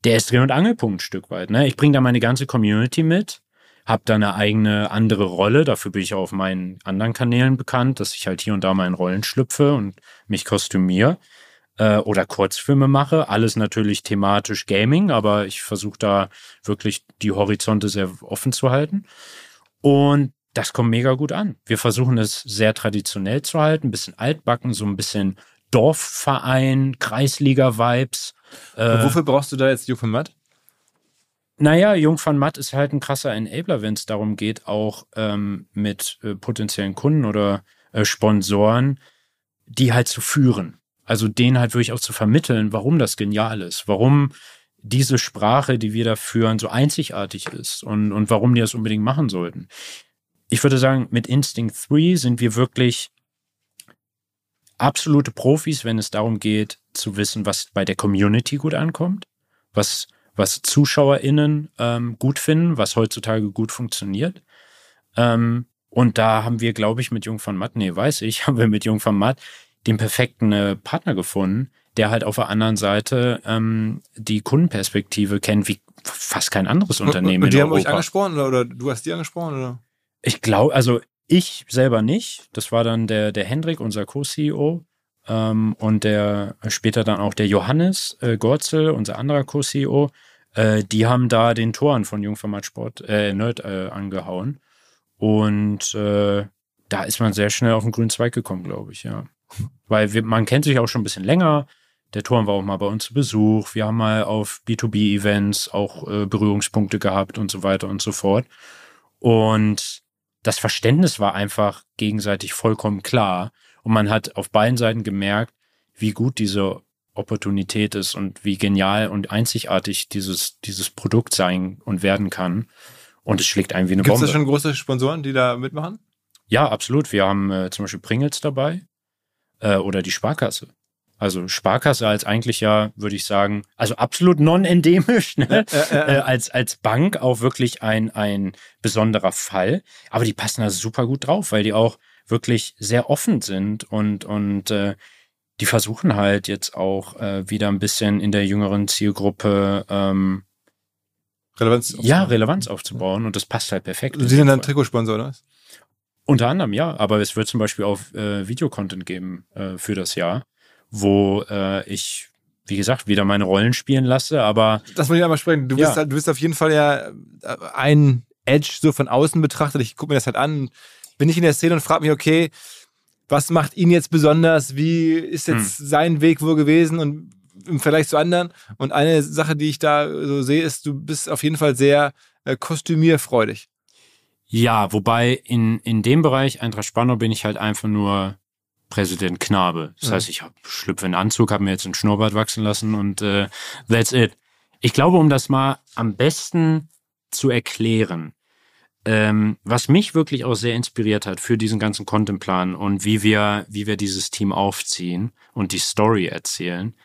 der ist Dreh- und Angelpunkt ein Stück weit. Ne? Ich bringe da meine ganze Community mit, habe da eine eigene andere Rolle. Dafür bin ich auch auf meinen anderen Kanälen bekannt, dass ich halt hier und da mal in Rollen schlüpfe und mich kostümiere äh, oder Kurzfilme mache. Alles natürlich thematisch Gaming, aber ich versuche da wirklich die Horizonte sehr offen zu halten. Und das kommt mega gut an. Wir versuchen es sehr traditionell zu halten, ein bisschen altbacken, so ein bisschen Dorfverein, Kreisliga-Vibes. Äh, wofür brauchst du da jetzt Jung von Matt? Naja, Jung von Matt ist halt ein krasser Enabler, wenn es darum geht, auch ähm, mit äh, potenziellen Kunden oder äh, Sponsoren, die halt zu führen. Also denen halt wirklich auch zu vermitteln, warum das genial ist, warum diese Sprache, die wir da führen, so einzigartig ist und, und warum die das unbedingt machen sollten. Ich würde sagen, mit Instinct 3 sind wir wirklich absolute Profis, wenn es darum geht, zu wissen, was bei der Community gut ankommt, was, was ZuschauerInnen ähm, gut finden, was heutzutage gut funktioniert. Ähm, und da haben wir, glaube ich, mit Jung von Matt, nee, weiß ich, *laughs* haben wir mit Jung von Matt den perfekten äh, Partner gefunden, der halt auf der anderen Seite ähm, die Kundenperspektive kennt, wie fast kein anderes Unternehmen. Und die haben Europa. euch angesprochen oder, oder du hast die angesprochen? Oder? Ich glaube, also ich selber nicht. Das war dann der, der Hendrik, unser Co-CEO. Ähm, und der später dann auch der Johannes äh, Gorzel, unser anderer Co-CEO. Äh, die haben da den Toren von Jungformat Sport, äh, Nerd äh, angehauen. Und äh, da ist man sehr schnell auf den grünen Zweig gekommen, glaube ich, ja. Weil wir, man kennt sich auch schon ein bisschen länger. Der Toren war auch mal bei uns zu Besuch. Wir haben mal auf B2B-Events auch äh, Berührungspunkte gehabt und so weiter und so fort. Und das Verständnis war einfach gegenseitig vollkommen klar. Und man hat auf beiden Seiten gemerkt, wie gut diese Opportunität ist und wie genial und einzigartig dieses, dieses Produkt sein und werden kann. Und es schlägt ein wie eine Gibt's Bombe. Gibt es schon große Sponsoren, die da mitmachen? Ja, absolut. Wir haben äh, zum Beispiel Pringles dabei äh, oder die Sparkasse. Also Sparkasse als eigentlich ja, würde ich sagen, also absolut non-endemisch, ne? Äh, äh, äh, als, als Bank auch wirklich ein, ein besonderer Fall. Aber die passen da super gut drauf, weil die auch wirklich sehr offen sind und, und äh, die versuchen halt jetzt auch äh, wieder ein bisschen in der jüngeren Zielgruppe ähm, Relevanz aufzubauen. Ja, Relevanz aufzubauen und das passt halt perfekt. Sie sind dann Trikotsponsor, oder? Unter anderem, ja, aber es wird zum Beispiel auch äh, Videocontent geben äh, für das Jahr wo äh, ich, wie gesagt, wieder meine Rollen spielen lasse, aber. Das muss ich einmal sprechen. Du bist, ja. du bist auf jeden Fall ja äh, ein Edge so von außen betrachtet. Ich gucke mir das halt an, bin ich in der Szene und frage mich, okay, was macht ihn jetzt besonders? Wie ist jetzt hm. sein Weg wohl gewesen und im Vergleich zu anderen? Und eine Sache, die ich da so sehe, ist, du bist auf jeden Fall sehr äh, kostümierfreudig. Ja, wobei in, in dem Bereich Eintracht Spannung bin ich halt einfach nur Präsident Knabe. Das ja. heißt, ich schlüpfe in Anzug, habe mir jetzt einen Schnurrbart wachsen lassen und äh, that's it. Ich glaube, um das mal am besten zu erklären, ähm, was mich wirklich auch sehr inspiriert hat für diesen ganzen Contentplan und wie wir, wie wir dieses Team aufziehen und die Story erzählen,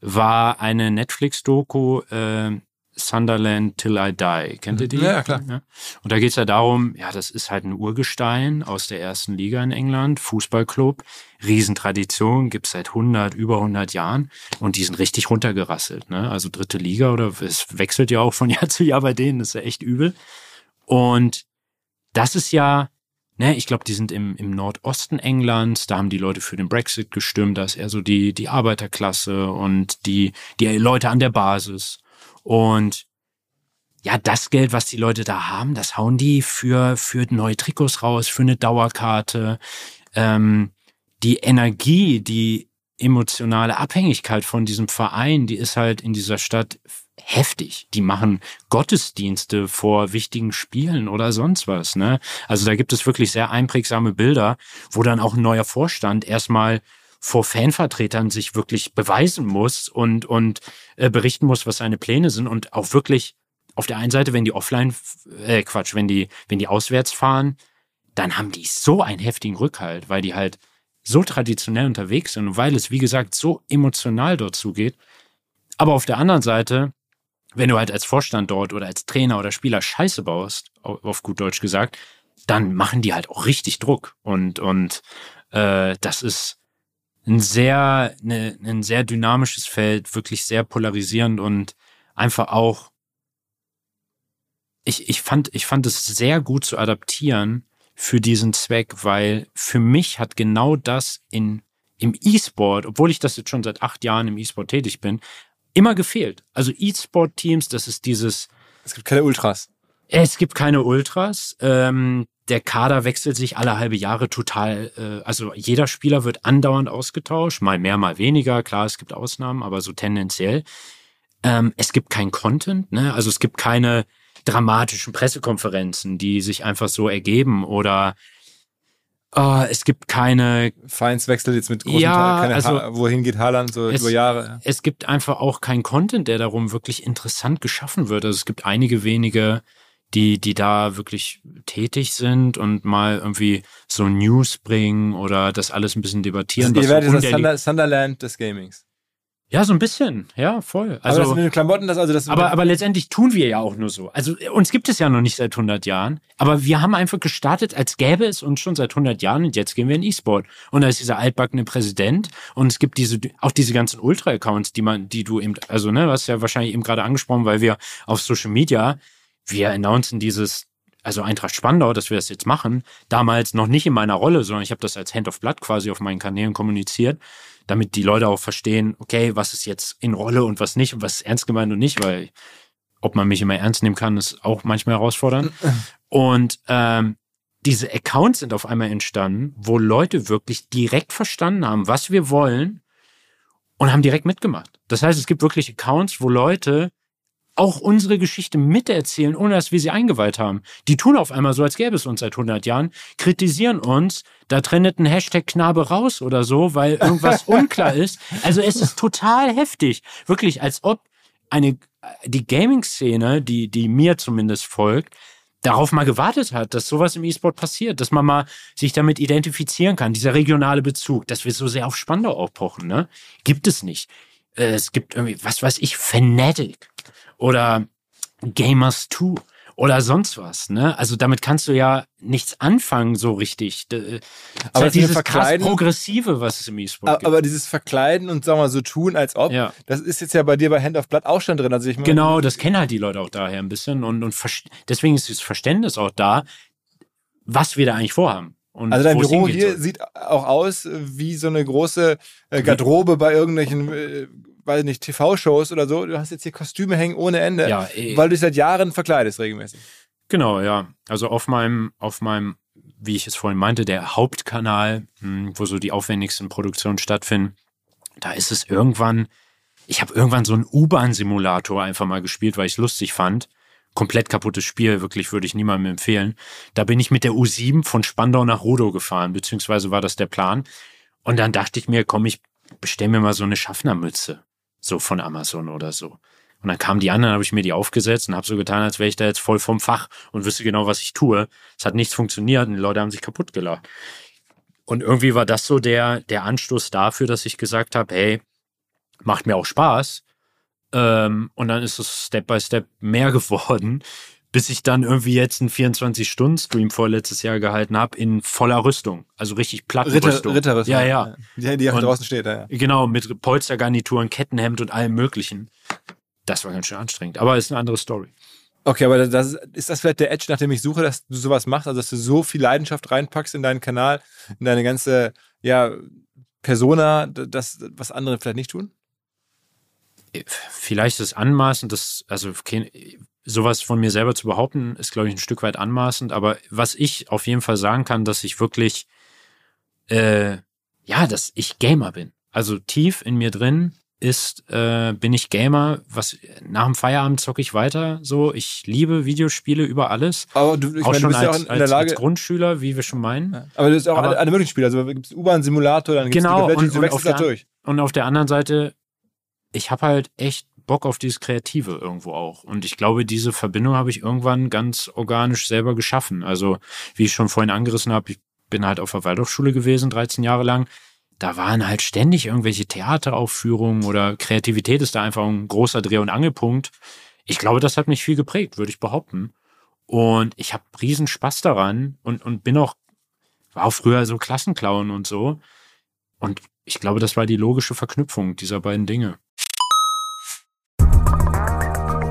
war eine Netflix-Doku, äh, Sunderland Till I Die. Kennt ihr die? Ja, klar. Ja. Und da geht's ja darum, ja, das ist halt ein Urgestein aus der ersten Liga in England, Fußballclub, Riesentradition, gibt's seit 100, über 100 Jahren und die sind richtig runtergerasselt. Ne? Also dritte Liga oder es wechselt ja auch von *laughs* Jahr zu Jahr bei denen, das ist ja echt übel. Und das ist ja, ne, ich glaube, die sind im, im Nordosten Englands, da haben die Leute für den Brexit gestimmt, da ist eher so die, die Arbeiterklasse und die, die Leute an der Basis. Und ja, das Geld, was die Leute da haben, das hauen die für, für neue Trikots raus, für eine Dauerkarte. Ähm, die Energie, die emotionale Abhängigkeit von diesem Verein, die ist halt in dieser Stadt heftig. Die machen Gottesdienste vor wichtigen Spielen oder sonst was. Ne? Also da gibt es wirklich sehr einprägsame Bilder, wo dann auch ein neuer Vorstand erstmal vor Fanvertretern sich wirklich beweisen muss und, und äh, berichten muss, was seine Pläne sind und auch wirklich auf der einen Seite, wenn die offline, äh, Quatsch, wenn die, wenn die auswärts fahren, dann haben die so einen heftigen Rückhalt, weil die halt so traditionell unterwegs sind und weil es, wie gesagt, so emotional dort zugeht. Aber auf der anderen Seite, wenn du halt als Vorstand dort oder als Trainer oder Spieler Scheiße baust, auf gut Deutsch gesagt, dann machen die halt auch richtig Druck. Und, und äh, das ist, ein sehr, ne, ein sehr dynamisches Feld, wirklich sehr polarisierend und einfach auch, ich, ich fand, ich fand es sehr gut zu adaptieren für diesen Zweck, weil für mich hat genau das in, im E-Sport, obwohl ich das jetzt schon seit acht Jahren im E-Sport tätig bin, immer gefehlt. Also E-Sport-Teams, das ist dieses. Es gibt keine Ultras. Es gibt keine Ultras. Ähm, der Kader wechselt sich alle halbe Jahre total, äh, also jeder Spieler wird andauernd ausgetauscht, mal mehr, mal weniger, klar, es gibt Ausnahmen, aber so tendenziell. Ähm, es gibt kein Content, ne? also es gibt keine dramatischen Pressekonferenzen, die sich einfach so ergeben oder Uh, es gibt keine Feinswechsel jetzt mit großen ja, keine also, ha wohin geht Haaland so es, über Jahre. Es gibt einfach auch keinen Content, der darum wirklich interessant geschaffen wird. Also es gibt einige wenige, die die da wirklich tätig sind und mal irgendwie so News bringen oder das alles ein bisschen debattieren. Also werdet so das Thunder, Sunderland des Gamings. Ja, so ein bisschen, ja, voll. Also, aber das mit den Klamotten, das also das. Aber, aber letztendlich tun wir ja auch nur so. Also uns gibt es ja noch nicht seit 100 Jahren, aber wir haben einfach gestartet, als gäbe es uns schon seit 100 Jahren und jetzt gehen wir in E-Sport. Und da ist dieser altbackene Präsident und es gibt diese auch diese ganzen Ultra-Accounts, die man, die du eben, also ne, was ja wahrscheinlich eben gerade angesprochen, weil wir auf Social Media wir announcen dieses also Eintracht Spandau, dass wir das jetzt machen, damals noch nicht in meiner Rolle, sondern ich habe das als Hand of Blood quasi auf meinen Kanälen kommuniziert damit die Leute auch verstehen, okay, was ist jetzt in Rolle und was nicht und was ist ernst gemeint und nicht, weil ob man mich immer ernst nehmen kann, ist auch manchmal herausfordernd. Und ähm, diese Accounts sind auf einmal entstanden, wo Leute wirklich direkt verstanden haben, was wir wollen und haben direkt mitgemacht. Das heißt, es gibt wirklich Accounts, wo Leute auch unsere Geschichte miterzählen, ohne dass wir sie eingeweiht haben. Die tun auf einmal so, als gäbe es uns seit 100 Jahren, kritisieren uns, da trennt ein Hashtag Knabe raus oder so, weil irgendwas *laughs* unklar ist. Also es ist total heftig. Wirklich, als ob eine, die Gaming-Szene, die, die mir zumindest folgt, darauf mal gewartet hat, dass sowas im E-Sport passiert, dass man mal sich damit identifizieren kann, dieser regionale Bezug, dass wir so sehr auf Spandau aufpochen, ne? Gibt es nicht. Äh, es gibt irgendwie, was weiß ich, Fanatic oder Gamers 2 oder sonst was, ne? Also damit kannst du ja nichts anfangen so richtig. Das aber halt dieses krass progressive, was es im E-Sport gibt. Aber dieses Verkleiden und sagen wir mal so tun, als ob, ja. das ist jetzt ja bei dir bei Hand of Blood auch schon drin. Also ich meine, genau, das kennen halt die Leute auch daher ein bisschen und, und deswegen ist das Verständnis auch da, was wir da eigentlich vorhaben. Und also dein Büro hier soll. sieht auch aus wie so eine große äh, Garderobe bei irgendwelchen äh, weiß nicht, TV-Shows oder so. Du hast jetzt hier Kostüme hängen ohne Ende, ja, eh. weil du dich seit Jahren verkleidest regelmäßig. Genau, ja. Also auf meinem, auf meinem, wie ich es vorhin meinte, der Hauptkanal, hm, wo so die aufwendigsten Produktionen stattfinden, da ist es irgendwann, ich habe irgendwann so einen U-Bahn-Simulator einfach mal gespielt, weil ich es lustig fand. Komplett kaputtes Spiel, wirklich würde ich niemandem empfehlen. Da bin ich mit der U7 von Spandau nach Rudow gefahren, beziehungsweise war das der Plan. Und dann dachte ich mir, komm, ich bestell mir mal so eine Schaffnermütze so von Amazon oder so. Und dann kamen die anderen, habe ich mir die aufgesetzt und habe so getan, als wäre ich da jetzt voll vom Fach und wüsste genau, was ich tue. Es hat nichts funktioniert und die Leute haben sich kaputt gelacht. Und irgendwie war das so der, der Anstoß dafür, dass ich gesagt habe, hey, macht mir auch Spaß. Ähm, und dann ist es Step by Step mehr *laughs* geworden, bis ich dann irgendwie jetzt einen 24-Stunden-Stream vorletztes Jahr gehalten habe in voller Rüstung. Also richtig platte Ritter, Rüstung. Ritterrüstung. Ja, ja. Die, die auch draußen steht, ja. Genau, mit Polstergarnituren, Kettenhemd und allem möglichen. Das war ganz schön anstrengend. Aber ist eine andere Story. Okay, aber das, ist das vielleicht der Edge, nach dem ich suche, dass du sowas machst? Also, dass du so viel Leidenschaft reinpackst in deinen Kanal, in deine ganze, ja, Persona, das, was andere vielleicht nicht tun? Vielleicht ist es anmaßend, dass, also sowas von mir selber zu behaupten, ist, glaube ich, ein Stück weit anmaßend. Aber was ich auf jeden Fall sagen kann, dass ich wirklich, äh, ja, dass ich Gamer bin. Also tief in mir drin ist, äh, bin ich Gamer. Was nach dem Feierabend zocke ich weiter. So, ich liebe Videospiele über alles. Aber du, ich auch meine, schon du bist als, ja auch in der Lage, als Grundschüler, wie wir schon meinen. Ja. Aber du bist auch aber, alle, möglichen Spiele. Also gibt es U-Bahn-Simulator, dann gibt es genau, und, du wechselst da durch. Und auf der anderen Seite, ich habe halt echt Bock auf dieses Kreative irgendwo auch. Und ich glaube, diese Verbindung habe ich irgendwann ganz organisch selber geschaffen. Also, wie ich schon vorhin angerissen habe, ich bin halt auf der Waldorfschule gewesen, 13 Jahre lang. Da waren halt ständig irgendwelche Theateraufführungen oder Kreativität ist da einfach ein großer Dreh- und Angelpunkt. Ich glaube, das hat mich viel geprägt, würde ich behaupten. Und ich habe riesen Spaß daran und, und bin auch, war auch früher so Klassenclown und so. Und ich glaube, das war die logische Verknüpfung dieser beiden Dinge.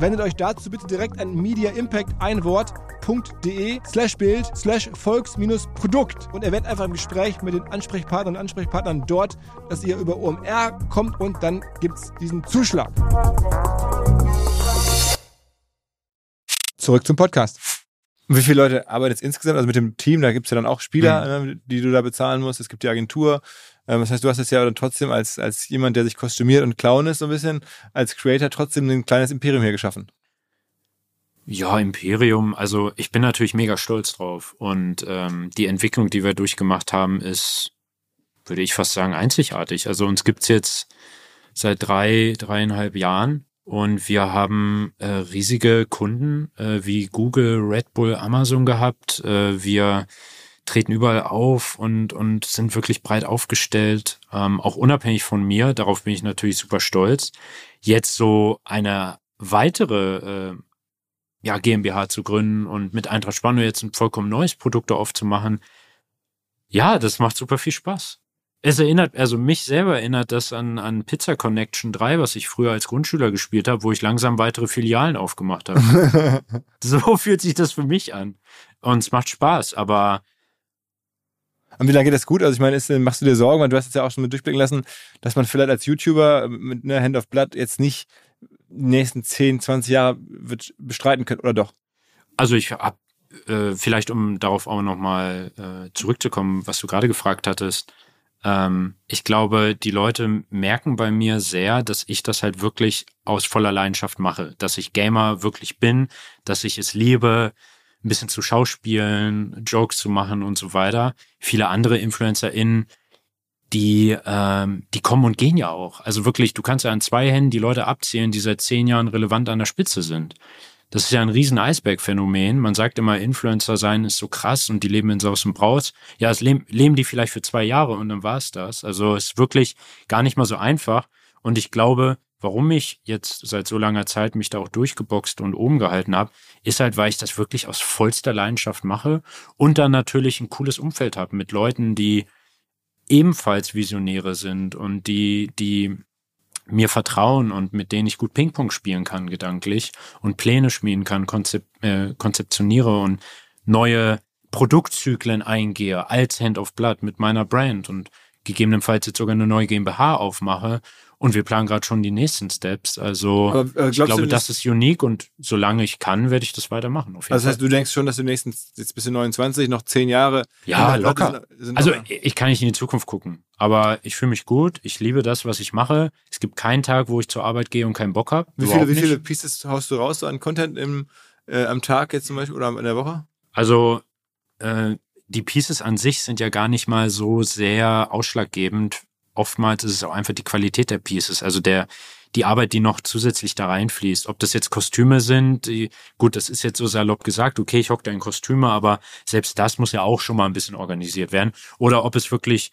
Wendet euch dazu bitte direkt an Media Impact ein Wort de slash Bild slash Volks-Produkt und erwähnt einfach im Gespräch mit den Ansprechpartnern und Ansprechpartnern dort, dass ihr über OMR kommt und dann gibt es diesen Zuschlag. Zurück zum Podcast. Wie viele Leute arbeiten jetzt insgesamt? Also mit dem Team, da gibt es ja dann auch Spieler, mhm. die du da bezahlen musst. Es gibt die Agentur. Ähm, das heißt, du hast es ja dann trotzdem als, als jemand, der sich kostümiert und Clown ist, so ein bisschen, als Creator trotzdem ein kleines Imperium hier geschaffen. Ja, Imperium, also ich bin natürlich mega stolz drauf. Und ähm, die Entwicklung, die wir durchgemacht haben, ist, würde ich fast sagen, einzigartig. Also uns gibt's jetzt seit drei, dreieinhalb Jahren und wir haben äh, riesige Kunden äh, wie Google, Red Bull, Amazon gehabt. Äh, wir treten überall auf und, und sind wirklich breit aufgestellt, ähm, auch unabhängig von mir. Darauf bin ich natürlich super stolz. Jetzt so eine weitere äh, ja, GmbH zu gründen und mit Eintracht Spannung jetzt ein vollkommen neues Produkt aufzumachen. Ja, das macht super viel Spaß. Es erinnert, also mich selber erinnert das an, an Pizza Connection 3, was ich früher als Grundschüler gespielt habe, wo ich langsam weitere Filialen aufgemacht habe. *laughs* so fühlt sich das für mich an. Und es macht Spaß, aber. Und wie lange geht das gut? Also ich meine, ist, machst du dir Sorgen, weil du hast es ja auch schon mit durchblicken lassen, dass man vielleicht als YouTuber mit einer Hand of Blood jetzt nicht die nächsten 10, 20 Jahre wird bestreiten können, oder doch? Also ich habe äh, vielleicht, um darauf auch nochmal äh, zurückzukommen, was du gerade gefragt hattest, ähm, ich glaube, die Leute merken bei mir sehr, dass ich das halt wirklich aus voller Leidenschaft mache, dass ich Gamer wirklich bin, dass ich es liebe, ein bisschen zu schauspielen, Jokes zu machen und so weiter. Viele andere InfluencerInnen die, ähm, die kommen und gehen ja auch. Also wirklich, du kannst ja an zwei Händen die Leute abzählen, die seit zehn Jahren relevant an der Spitze sind. Das ist ja ein riesen Eisberg-Phänomen. Man sagt immer, Influencer sein ist so krass und die leben in Saus und Braus. Ja, es leben, leben die vielleicht für zwei Jahre und dann war's das. Also es ist wirklich gar nicht mal so einfach. Und ich glaube, warum ich jetzt seit so langer Zeit mich da auch durchgeboxt und oben gehalten habe, ist halt, weil ich das wirklich aus vollster Leidenschaft mache und dann natürlich ein cooles Umfeld habe mit Leuten, die ebenfalls Visionäre sind und die, die mir vertrauen und mit denen ich gut Ping-Pong spielen kann, gedanklich und Pläne schmieden kann, konzep äh, konzeptioniere und neue Produktzyklen eingehe als Hand of Blood mit meiner Brand und gegebenenfalls jetzt sogar eine neue GmbH aufmache und wir planen gerade schon die nächsten Steps. Also Aber, äh, ich glaube, das ist unique und solange ich kann, werde ich das weitermachen. also das heißt, du denkst schon, dass du nächsten, jetzt bis in 29, noch zehn Jahre. Ja, locker. Sind, sind also ich kann nicht in die Zukunft gucken. Aber ich fühle mich gut, ich liebe das, was ich mache. Es gibt keinen Tag, wo ich zur Arbeit gehe und keinen Bock habe. Wie viele, wie viele Pieces haust du raus so an Content im, äh, am Tag jetzt zum Beispiel oder in der Woche? Also äh, die Pieces an sich sind ja gar nicht mal so sehr ausschlaggebend oftmals ist es auch einfach die Qualität der Pieces, also der, die Arbeit, die noch zusätzlich da reinfließt. Ob das jetzt Kostüme sind, die, gut, das ist jetzt so salopp gesagt, okay, ich hocke da in Kostüme, aber selbst das muss ja auch schon mal ein bisschen organisiert werden. Oder ob es wirklich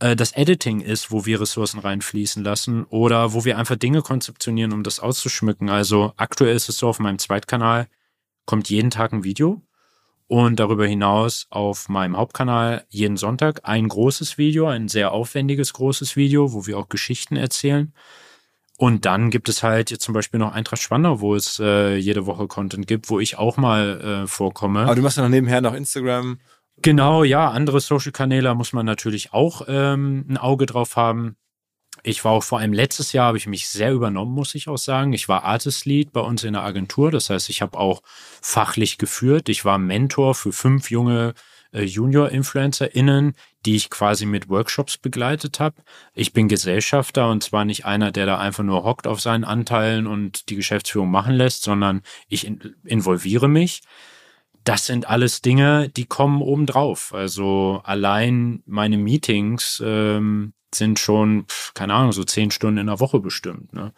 äh, das Editing ist, wo wir Ressourcen reinfließen lassen oder wo wir einfach Dinge konzeptionieren, um das auszuschmücken. Also aktuell ist es so, auf meinem Zweitkanal kommt jeden Tag ein Video und darüber hinaus auf meinem Hauptkanal jeden Sonntag ein großes Video, ein sehr aufwendiges großes Video, wo wir auch Geschichten erzählen. Und dann gibt es halt jetzt zum Beispiel noch Eintracht Spandau, wo es äh, jede Woche Content gibt, wo ich auch mal äh, vorkomme. Aber du machst ja noch nebenher noch Instagram. Genau, ja, andere Social-Kanäle muss man natürlich auch ähm, ein Auge drauf haben. Ich war auch vor allem letztes Jahr, habe ich mich sehr übernommen, muss ich auch sagen. Ich war Artist Lead bei uns in der Agentur. Das heißt, ich habe auch fachlich geführt. Ich war Mentor für fünf junge äh, Junior-InfluencerInnen, die ich quasi mit Workshops begleitet habe. Ich bin Gesellschafter und zwar nicht einer, der da einfach nur hockt auf seinen Anteilen und die Geschäftsführung machen lässt, sondern ich in involviere mich. Das sind alles Dinge, die kommen obendrauf. Also allein meine Meetings ähm, sind schon, keine Ahnung, so zehn Stunden in der Woche bestimmt. Ne?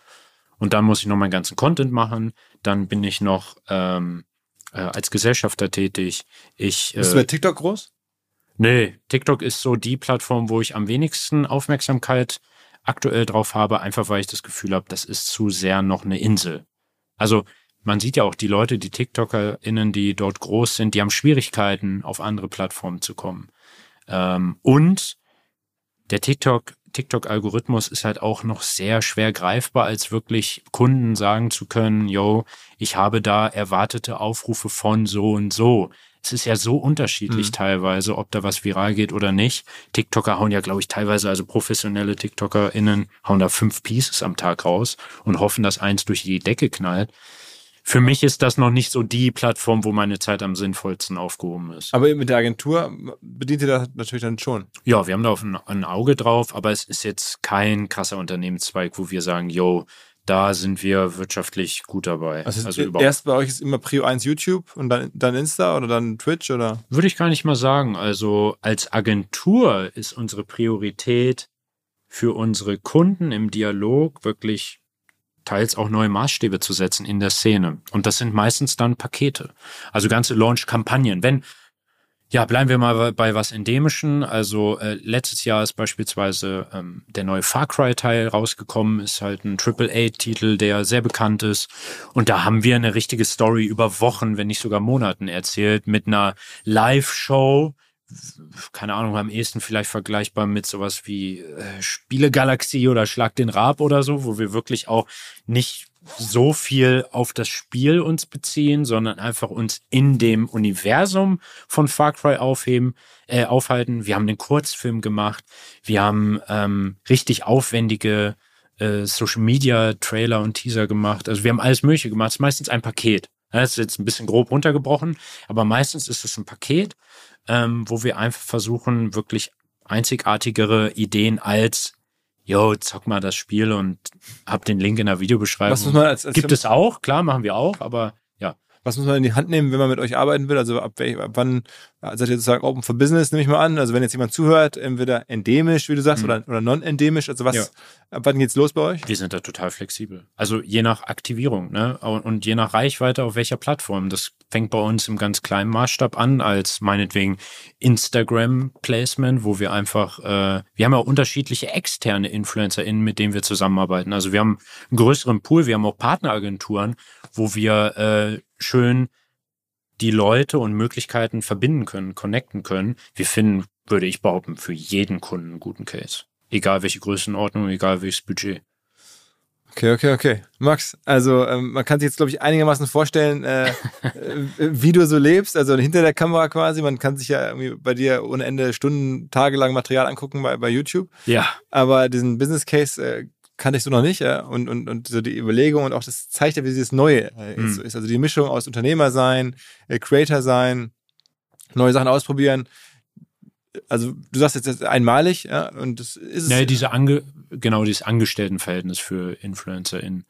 Und dann muss ich noch meinen ganzen Content machen. Dann bin ich noch ähm, äh, als Gesellschafter tätig. Ich, Bist du bei TikTok groß? Nee, TikTok ist so die Plattform, wo ich am wenigsten Aufmerksamkeit aktuell drauf habe, einfach weil ich das Gefühl habe, das ist zu sehr noch eine Insel. Also man sieht ja auch die Leute, die TikTokerInnen, die dort groß sind, die haben Schwierigkeiten, auf andere Plattformen zu kommen. Ähm, und der TikTok, TikTok-Algorithmus ist halt auch noch sehr schwer greifbar, als wirklich Kunden sagen zu können, yo, ich habe da erwartete Aufrufe von so und so. Es ist ja so unterschiedlich mhm. teilweise, ob da was viral geht oder nicht. TikToker hauen ja, glaube ich, teilweise, also professionelle TikTokerInnen hauen da fünf Pieces am Tag raus und hoffen, dass eins durch die Decke knallt für mich ist das noch nicht so die Plattform, wo meine Zeit am sinnvollsten aufgehoben ist. Aber mit der Agentur bedient ihr das natürlich dann schon. Ja, wir haben da auf ein, ein Auge drauf, aber es ist jetzt kein krasser Unternehmenszweig, wo wir sagen, yo, da sind wir wirtschaftlich gut dabei. Also, also erst bei euch ist immer Prio 1 YouTube und dann, dann Insta oder dann Twitch oder? Würde ich gar nicht mal sagen. Also als Agentur ist unsere Priorität für unsere Kunden im Dialog wirklich teils auch neue Maßstäbe zu setzen in der Szene. Und das sind meistens dann Pakete. Also ganze Launch-Kampagnen. Wenn, ja, bleiben wir mal bei was Endemischen. Also äh, letztes Jahr ist beispielsweise ähm, der neue Far Cry-Teil rausgekommen, ist halt ein Triple-A-Titel, der sehr bekannt ist. Und da haben wir eine richtige Story über Wochen, wenn nicht sogar Monaten erzählt, mit einer Live-Show, keine Ahnung, am ehesten vielleicht vergleichbar mit sowas wie äh, Spielegalaxie oder Schlag den Rab oder so, wo wir wirklich auch nicht so viel auf das Spiel uns beziehen, sondern einfach uns in dem Universum von Far Cry aufheben, äh, aufhalten. Wir haben den Kurzfilm gemacht, wir haben ähm, richtig aufwendige äh, Social Media Trailer und Teaser gemacht. Also wir haben alles Mögliche gemacht. Es ist meistens ein Paket. Das ist jetzt ein bisschen grob runtergebrochen, aber meistens ist es ein Paket ähm, wo wir einfach versuchen, wirklich einzigartigere Ideen als yo, zock mal das Spiel und hab den Link in der Videobeschreibung. Was muss man als, als Gibt es auch, klar, machen wir auch, aber. Was muss man in die Hand nehmen, wenn man mit euch arbeiten will? Also ab, welch, ab wann seid ihr sozusagen open for business, nehme ich mal an. Also wenn jetzt jemand zuhört, entweder endemisch, wie du sagst, mhm. oder, oder non-endemisch, also was, ja. ab wann geht's los bei euch? Wir sind da total flexibel. Also je nach Aktivierung, ne? Und je nach Reichweite auf welcher Plattform. Das fängt bei uns im ganz kleinen Maßstab an, als meinetwegen Instagram-Placement, wo wir einfach, äh, wir haben ja unterschiedliche externe InfluencerInnen, mit denen wir zusammenarbeiten. Also wir haben einen größeren Pool, wir haben auch Partneragenturen, wo wir äh, schön die Leute und Möglichkeiten verbinden können, connecten können. Wir finden, würde ich behaupten, für jeden Kunden einen guten Case. Egal welche Größenordnung, egal welches Budget. Okay, okay, okay. Max, also ähm, man kann sich jetzt, glaube ich, einigermaßen vorstellen, äh, *laughs* wie du so lebst, also hinter der Kamera quasi. Man kann sich ja irgendwie bei dir ohne Ende Stunden, tagelang Material angucken bei, bei YouTube. Ja. Aber diesen Business Case äh, kannte ich so noch nicht. Ja? Und, und, und so die Überlegung und auch das zeigt ja, wie dieses Neue äh, mhm. ist. Also die Mischung aus Unternehmer sein, äh, Creator sein, neue Sachen ausprobieren. Also du sagst jetzt einmalig, ja, und das ist ja, diese Ange genau dieses Angestelltenverhältnis für InfluencerInnen.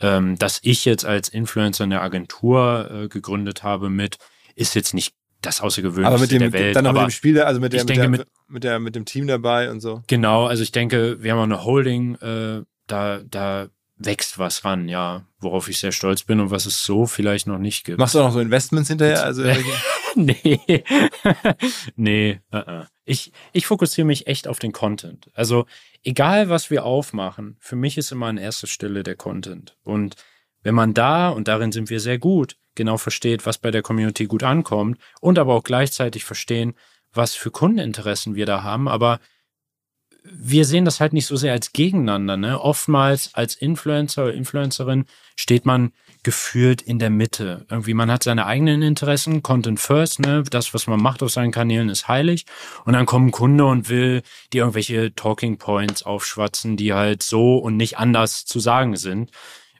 Ähm, dass ich jetzt als Influencer eine Agentur äh, gegründet habe mit, ist jetzt nicht das Außergewöhnlichste aber mit dem, der Welt. Dann noch mit dem Spiel, also mit, der, mit, denke, der, mit, der, mit dem Team dabei und so. Genau, also ich denke, wir haben auch eine Holding, äh, da, da wächst was ran, ja, worauf ich sehr stolz bin und was es so vielleicht noch nicht gibt. Machst du auch noch so Investments hinterher? Also *laughs* nee. *laughs* nee. Uh -uh. Ich, ich fokussiere mich echt auf den Content. Also egal, was wir aufmachen, für mich ist immer an erster Stelle der Content. Und wenn man da, und darin sind wir sehr gut, genau versteht, was bei der Community gut ankommt und aber auch gleichzeitig verstehen, was für Kundeninteressen wir da haben, aber wir sehen das halt nicht so sehr als gegeneinander. Ne? Oftmals als Influencer oder Influencerin steht man gefühlt in der Mitte. Irgendwie, man hat seine eigenen Interessen, Content first, ne? Das, was man macht auf seinen Kanälen, ist heilig. Und dann kommt ein Kunde und will dir irgendwelche Talking Points aufschwatzen, die halt so und nicht anders zu sagen sind,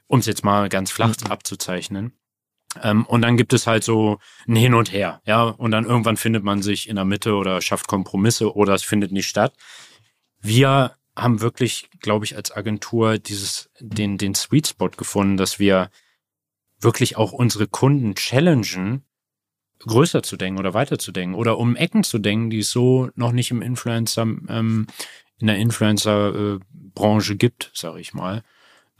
um es jetzt mal ganz flach mhm. abzuzeichnen. Ähm, und dann gibt es halt so ein Hin und Her, ja. Und dann irgendwann findet man sich in der Mitte oder schafft Kompromisse oder es findet nicht statt. Wir haben wirklich, glaube ich, als Agentur dieses, den, den Sweet Spot gefunden, dass wir wirklich auch unsere Kunden challengen, größer zu denken oder weiter zu denken oder um Ecken zu denken, die es so noch nicht im Influencer, ähm, in der Influencer-Branche äh, gibt, sage ich mal.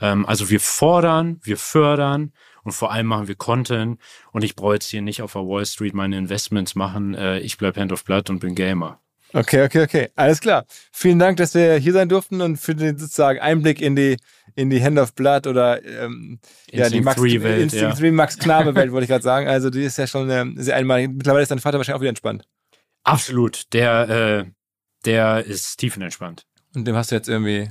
Ähm, also wir fordern, wir fördern und vor allem machen wir Content und ich brauche jetzt hier nicht auf der Wall Street meine Investments machen. Äh, ich bleib Hand of Blood und bin Gamer. Okay, okay, okay. Alles klar. Vielen Dank, dass wir hier sein durften und für den sozusagen Einblick in die, in die Hand of Blood oder ähm, ja, die Max, 3 Welt, Instinct ja. 3 Max Knabe Welt, *laughs* wollte ich gerade sagen. Also die ist ja schon äh, sehr einmalig. Mittlerweile ist dein Vater wahrscheinlich auch wieder entspannt. Absolut. Der, äh, der ist tiefenentspannt. Und dem hast du jetzt irgendwie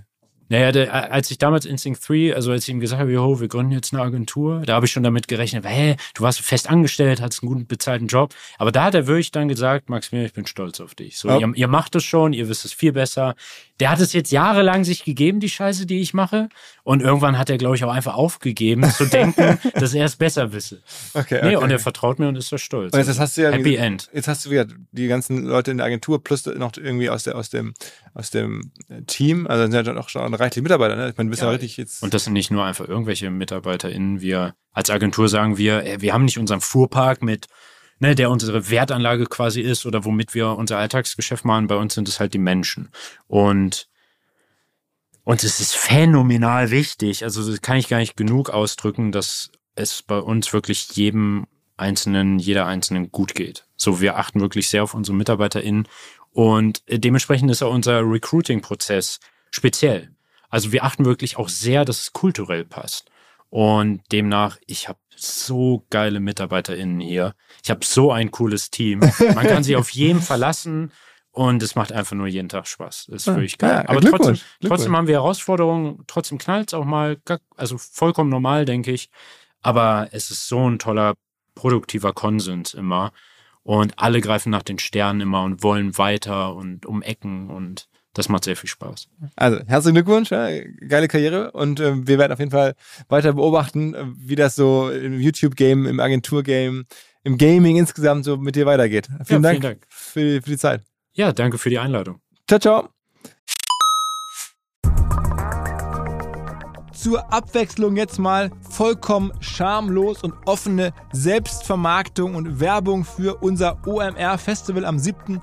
naja, der, als ich damals Instinct 3, also als ich ihm gesagt habe, jo, wir gründen jetzt eine Agentur, da habe ich schon damit gerechnet, hä, du warst fest angestellt, hattest einen guten bezahlten Job. Aber da hat er wirklich dann gesagt, Maximilian, ich bin stolz auf dich. So, oh. ihr, ihr, macht es schon, ihr wisst es viel besser. Der hat es jetzt jahrelang sich gegeben, die Scheiße, die ich mache. Und irgendwann hat er, glaube ich, auch einfach aufgegeben, zu denken, *laughs* dass er es besser wisse. Okay, okay. Nee, und er vertraut mir und ist so stolz. Und jetzt hast du ja Happy End. Jetzt hast du wieder die ganzen Leute in der Agentur plus noch irgendwie aus, der, aus, dem, aus dem Team. Also sind ja dann auch schon reichlich Mitarbeiter. Ne? Ich meine, du bist ja, ja richtig jetzt. Und das sind nicht nur einfach irgendwelche MitarbeiterInnen. Wir als Agentur sagen wir, wir haben nicht unseren Fuhrpark mit ne, der unsere Wertanlage quasi ist oder womit wir unser Alltagsgeschäft machen. Bei uns sind es halt die Menschen. Und und es ist phänomenal wichtig. Also das kann ich gar nicht genug ausdrücken, dass es bei uns wirklich jedem Einzelnen, jeder Einzelnen gut geht. So, wir achten wirklich sehr auf unsere MitarbeiterInnen und dementsprechend ist auch unser Recruiting-Prozess speziell. Also wir achten wirklich auch sehr, dass es kulturell passt. Und demnach, ich habe so geile MitarbeiterInnen hier. Ich habe so ein cooles Team. Man kann sich auf *laughs* jeden verlassen und es macht einfach nur jeden Tag Spaß. Das ist ja, wirklich geil. Ja, Aber trotzdem, trotzdem haben wir Herausforderungen, trotzdem knallt es auch mal, also vollkommen normal, denke ich. Aber es ist so ein toller, produktiver Konsens immer. Und alle greifen nach den Sternen immer und wollen weiter und um Ecken und das macht sehr viel Spaß. Also herzlichen Glückwunsch, ja, geile Karriere und äh, wir werden auf jeden Fall weiter beobachten, äh, wie das so im YouTube-Game, im Agentur-Game, im Gaming insgesamt so mit dir weitergeht. Vielen, ja, Dank, vielen Dank, für, für die Zeit. Ja, danke für die Einladung. Ciao, ciao. zur Abwechslung jetzt mal vollkommen schamlos und offene Selbstvermarktung und Werbung für unser OMR Festival am 7.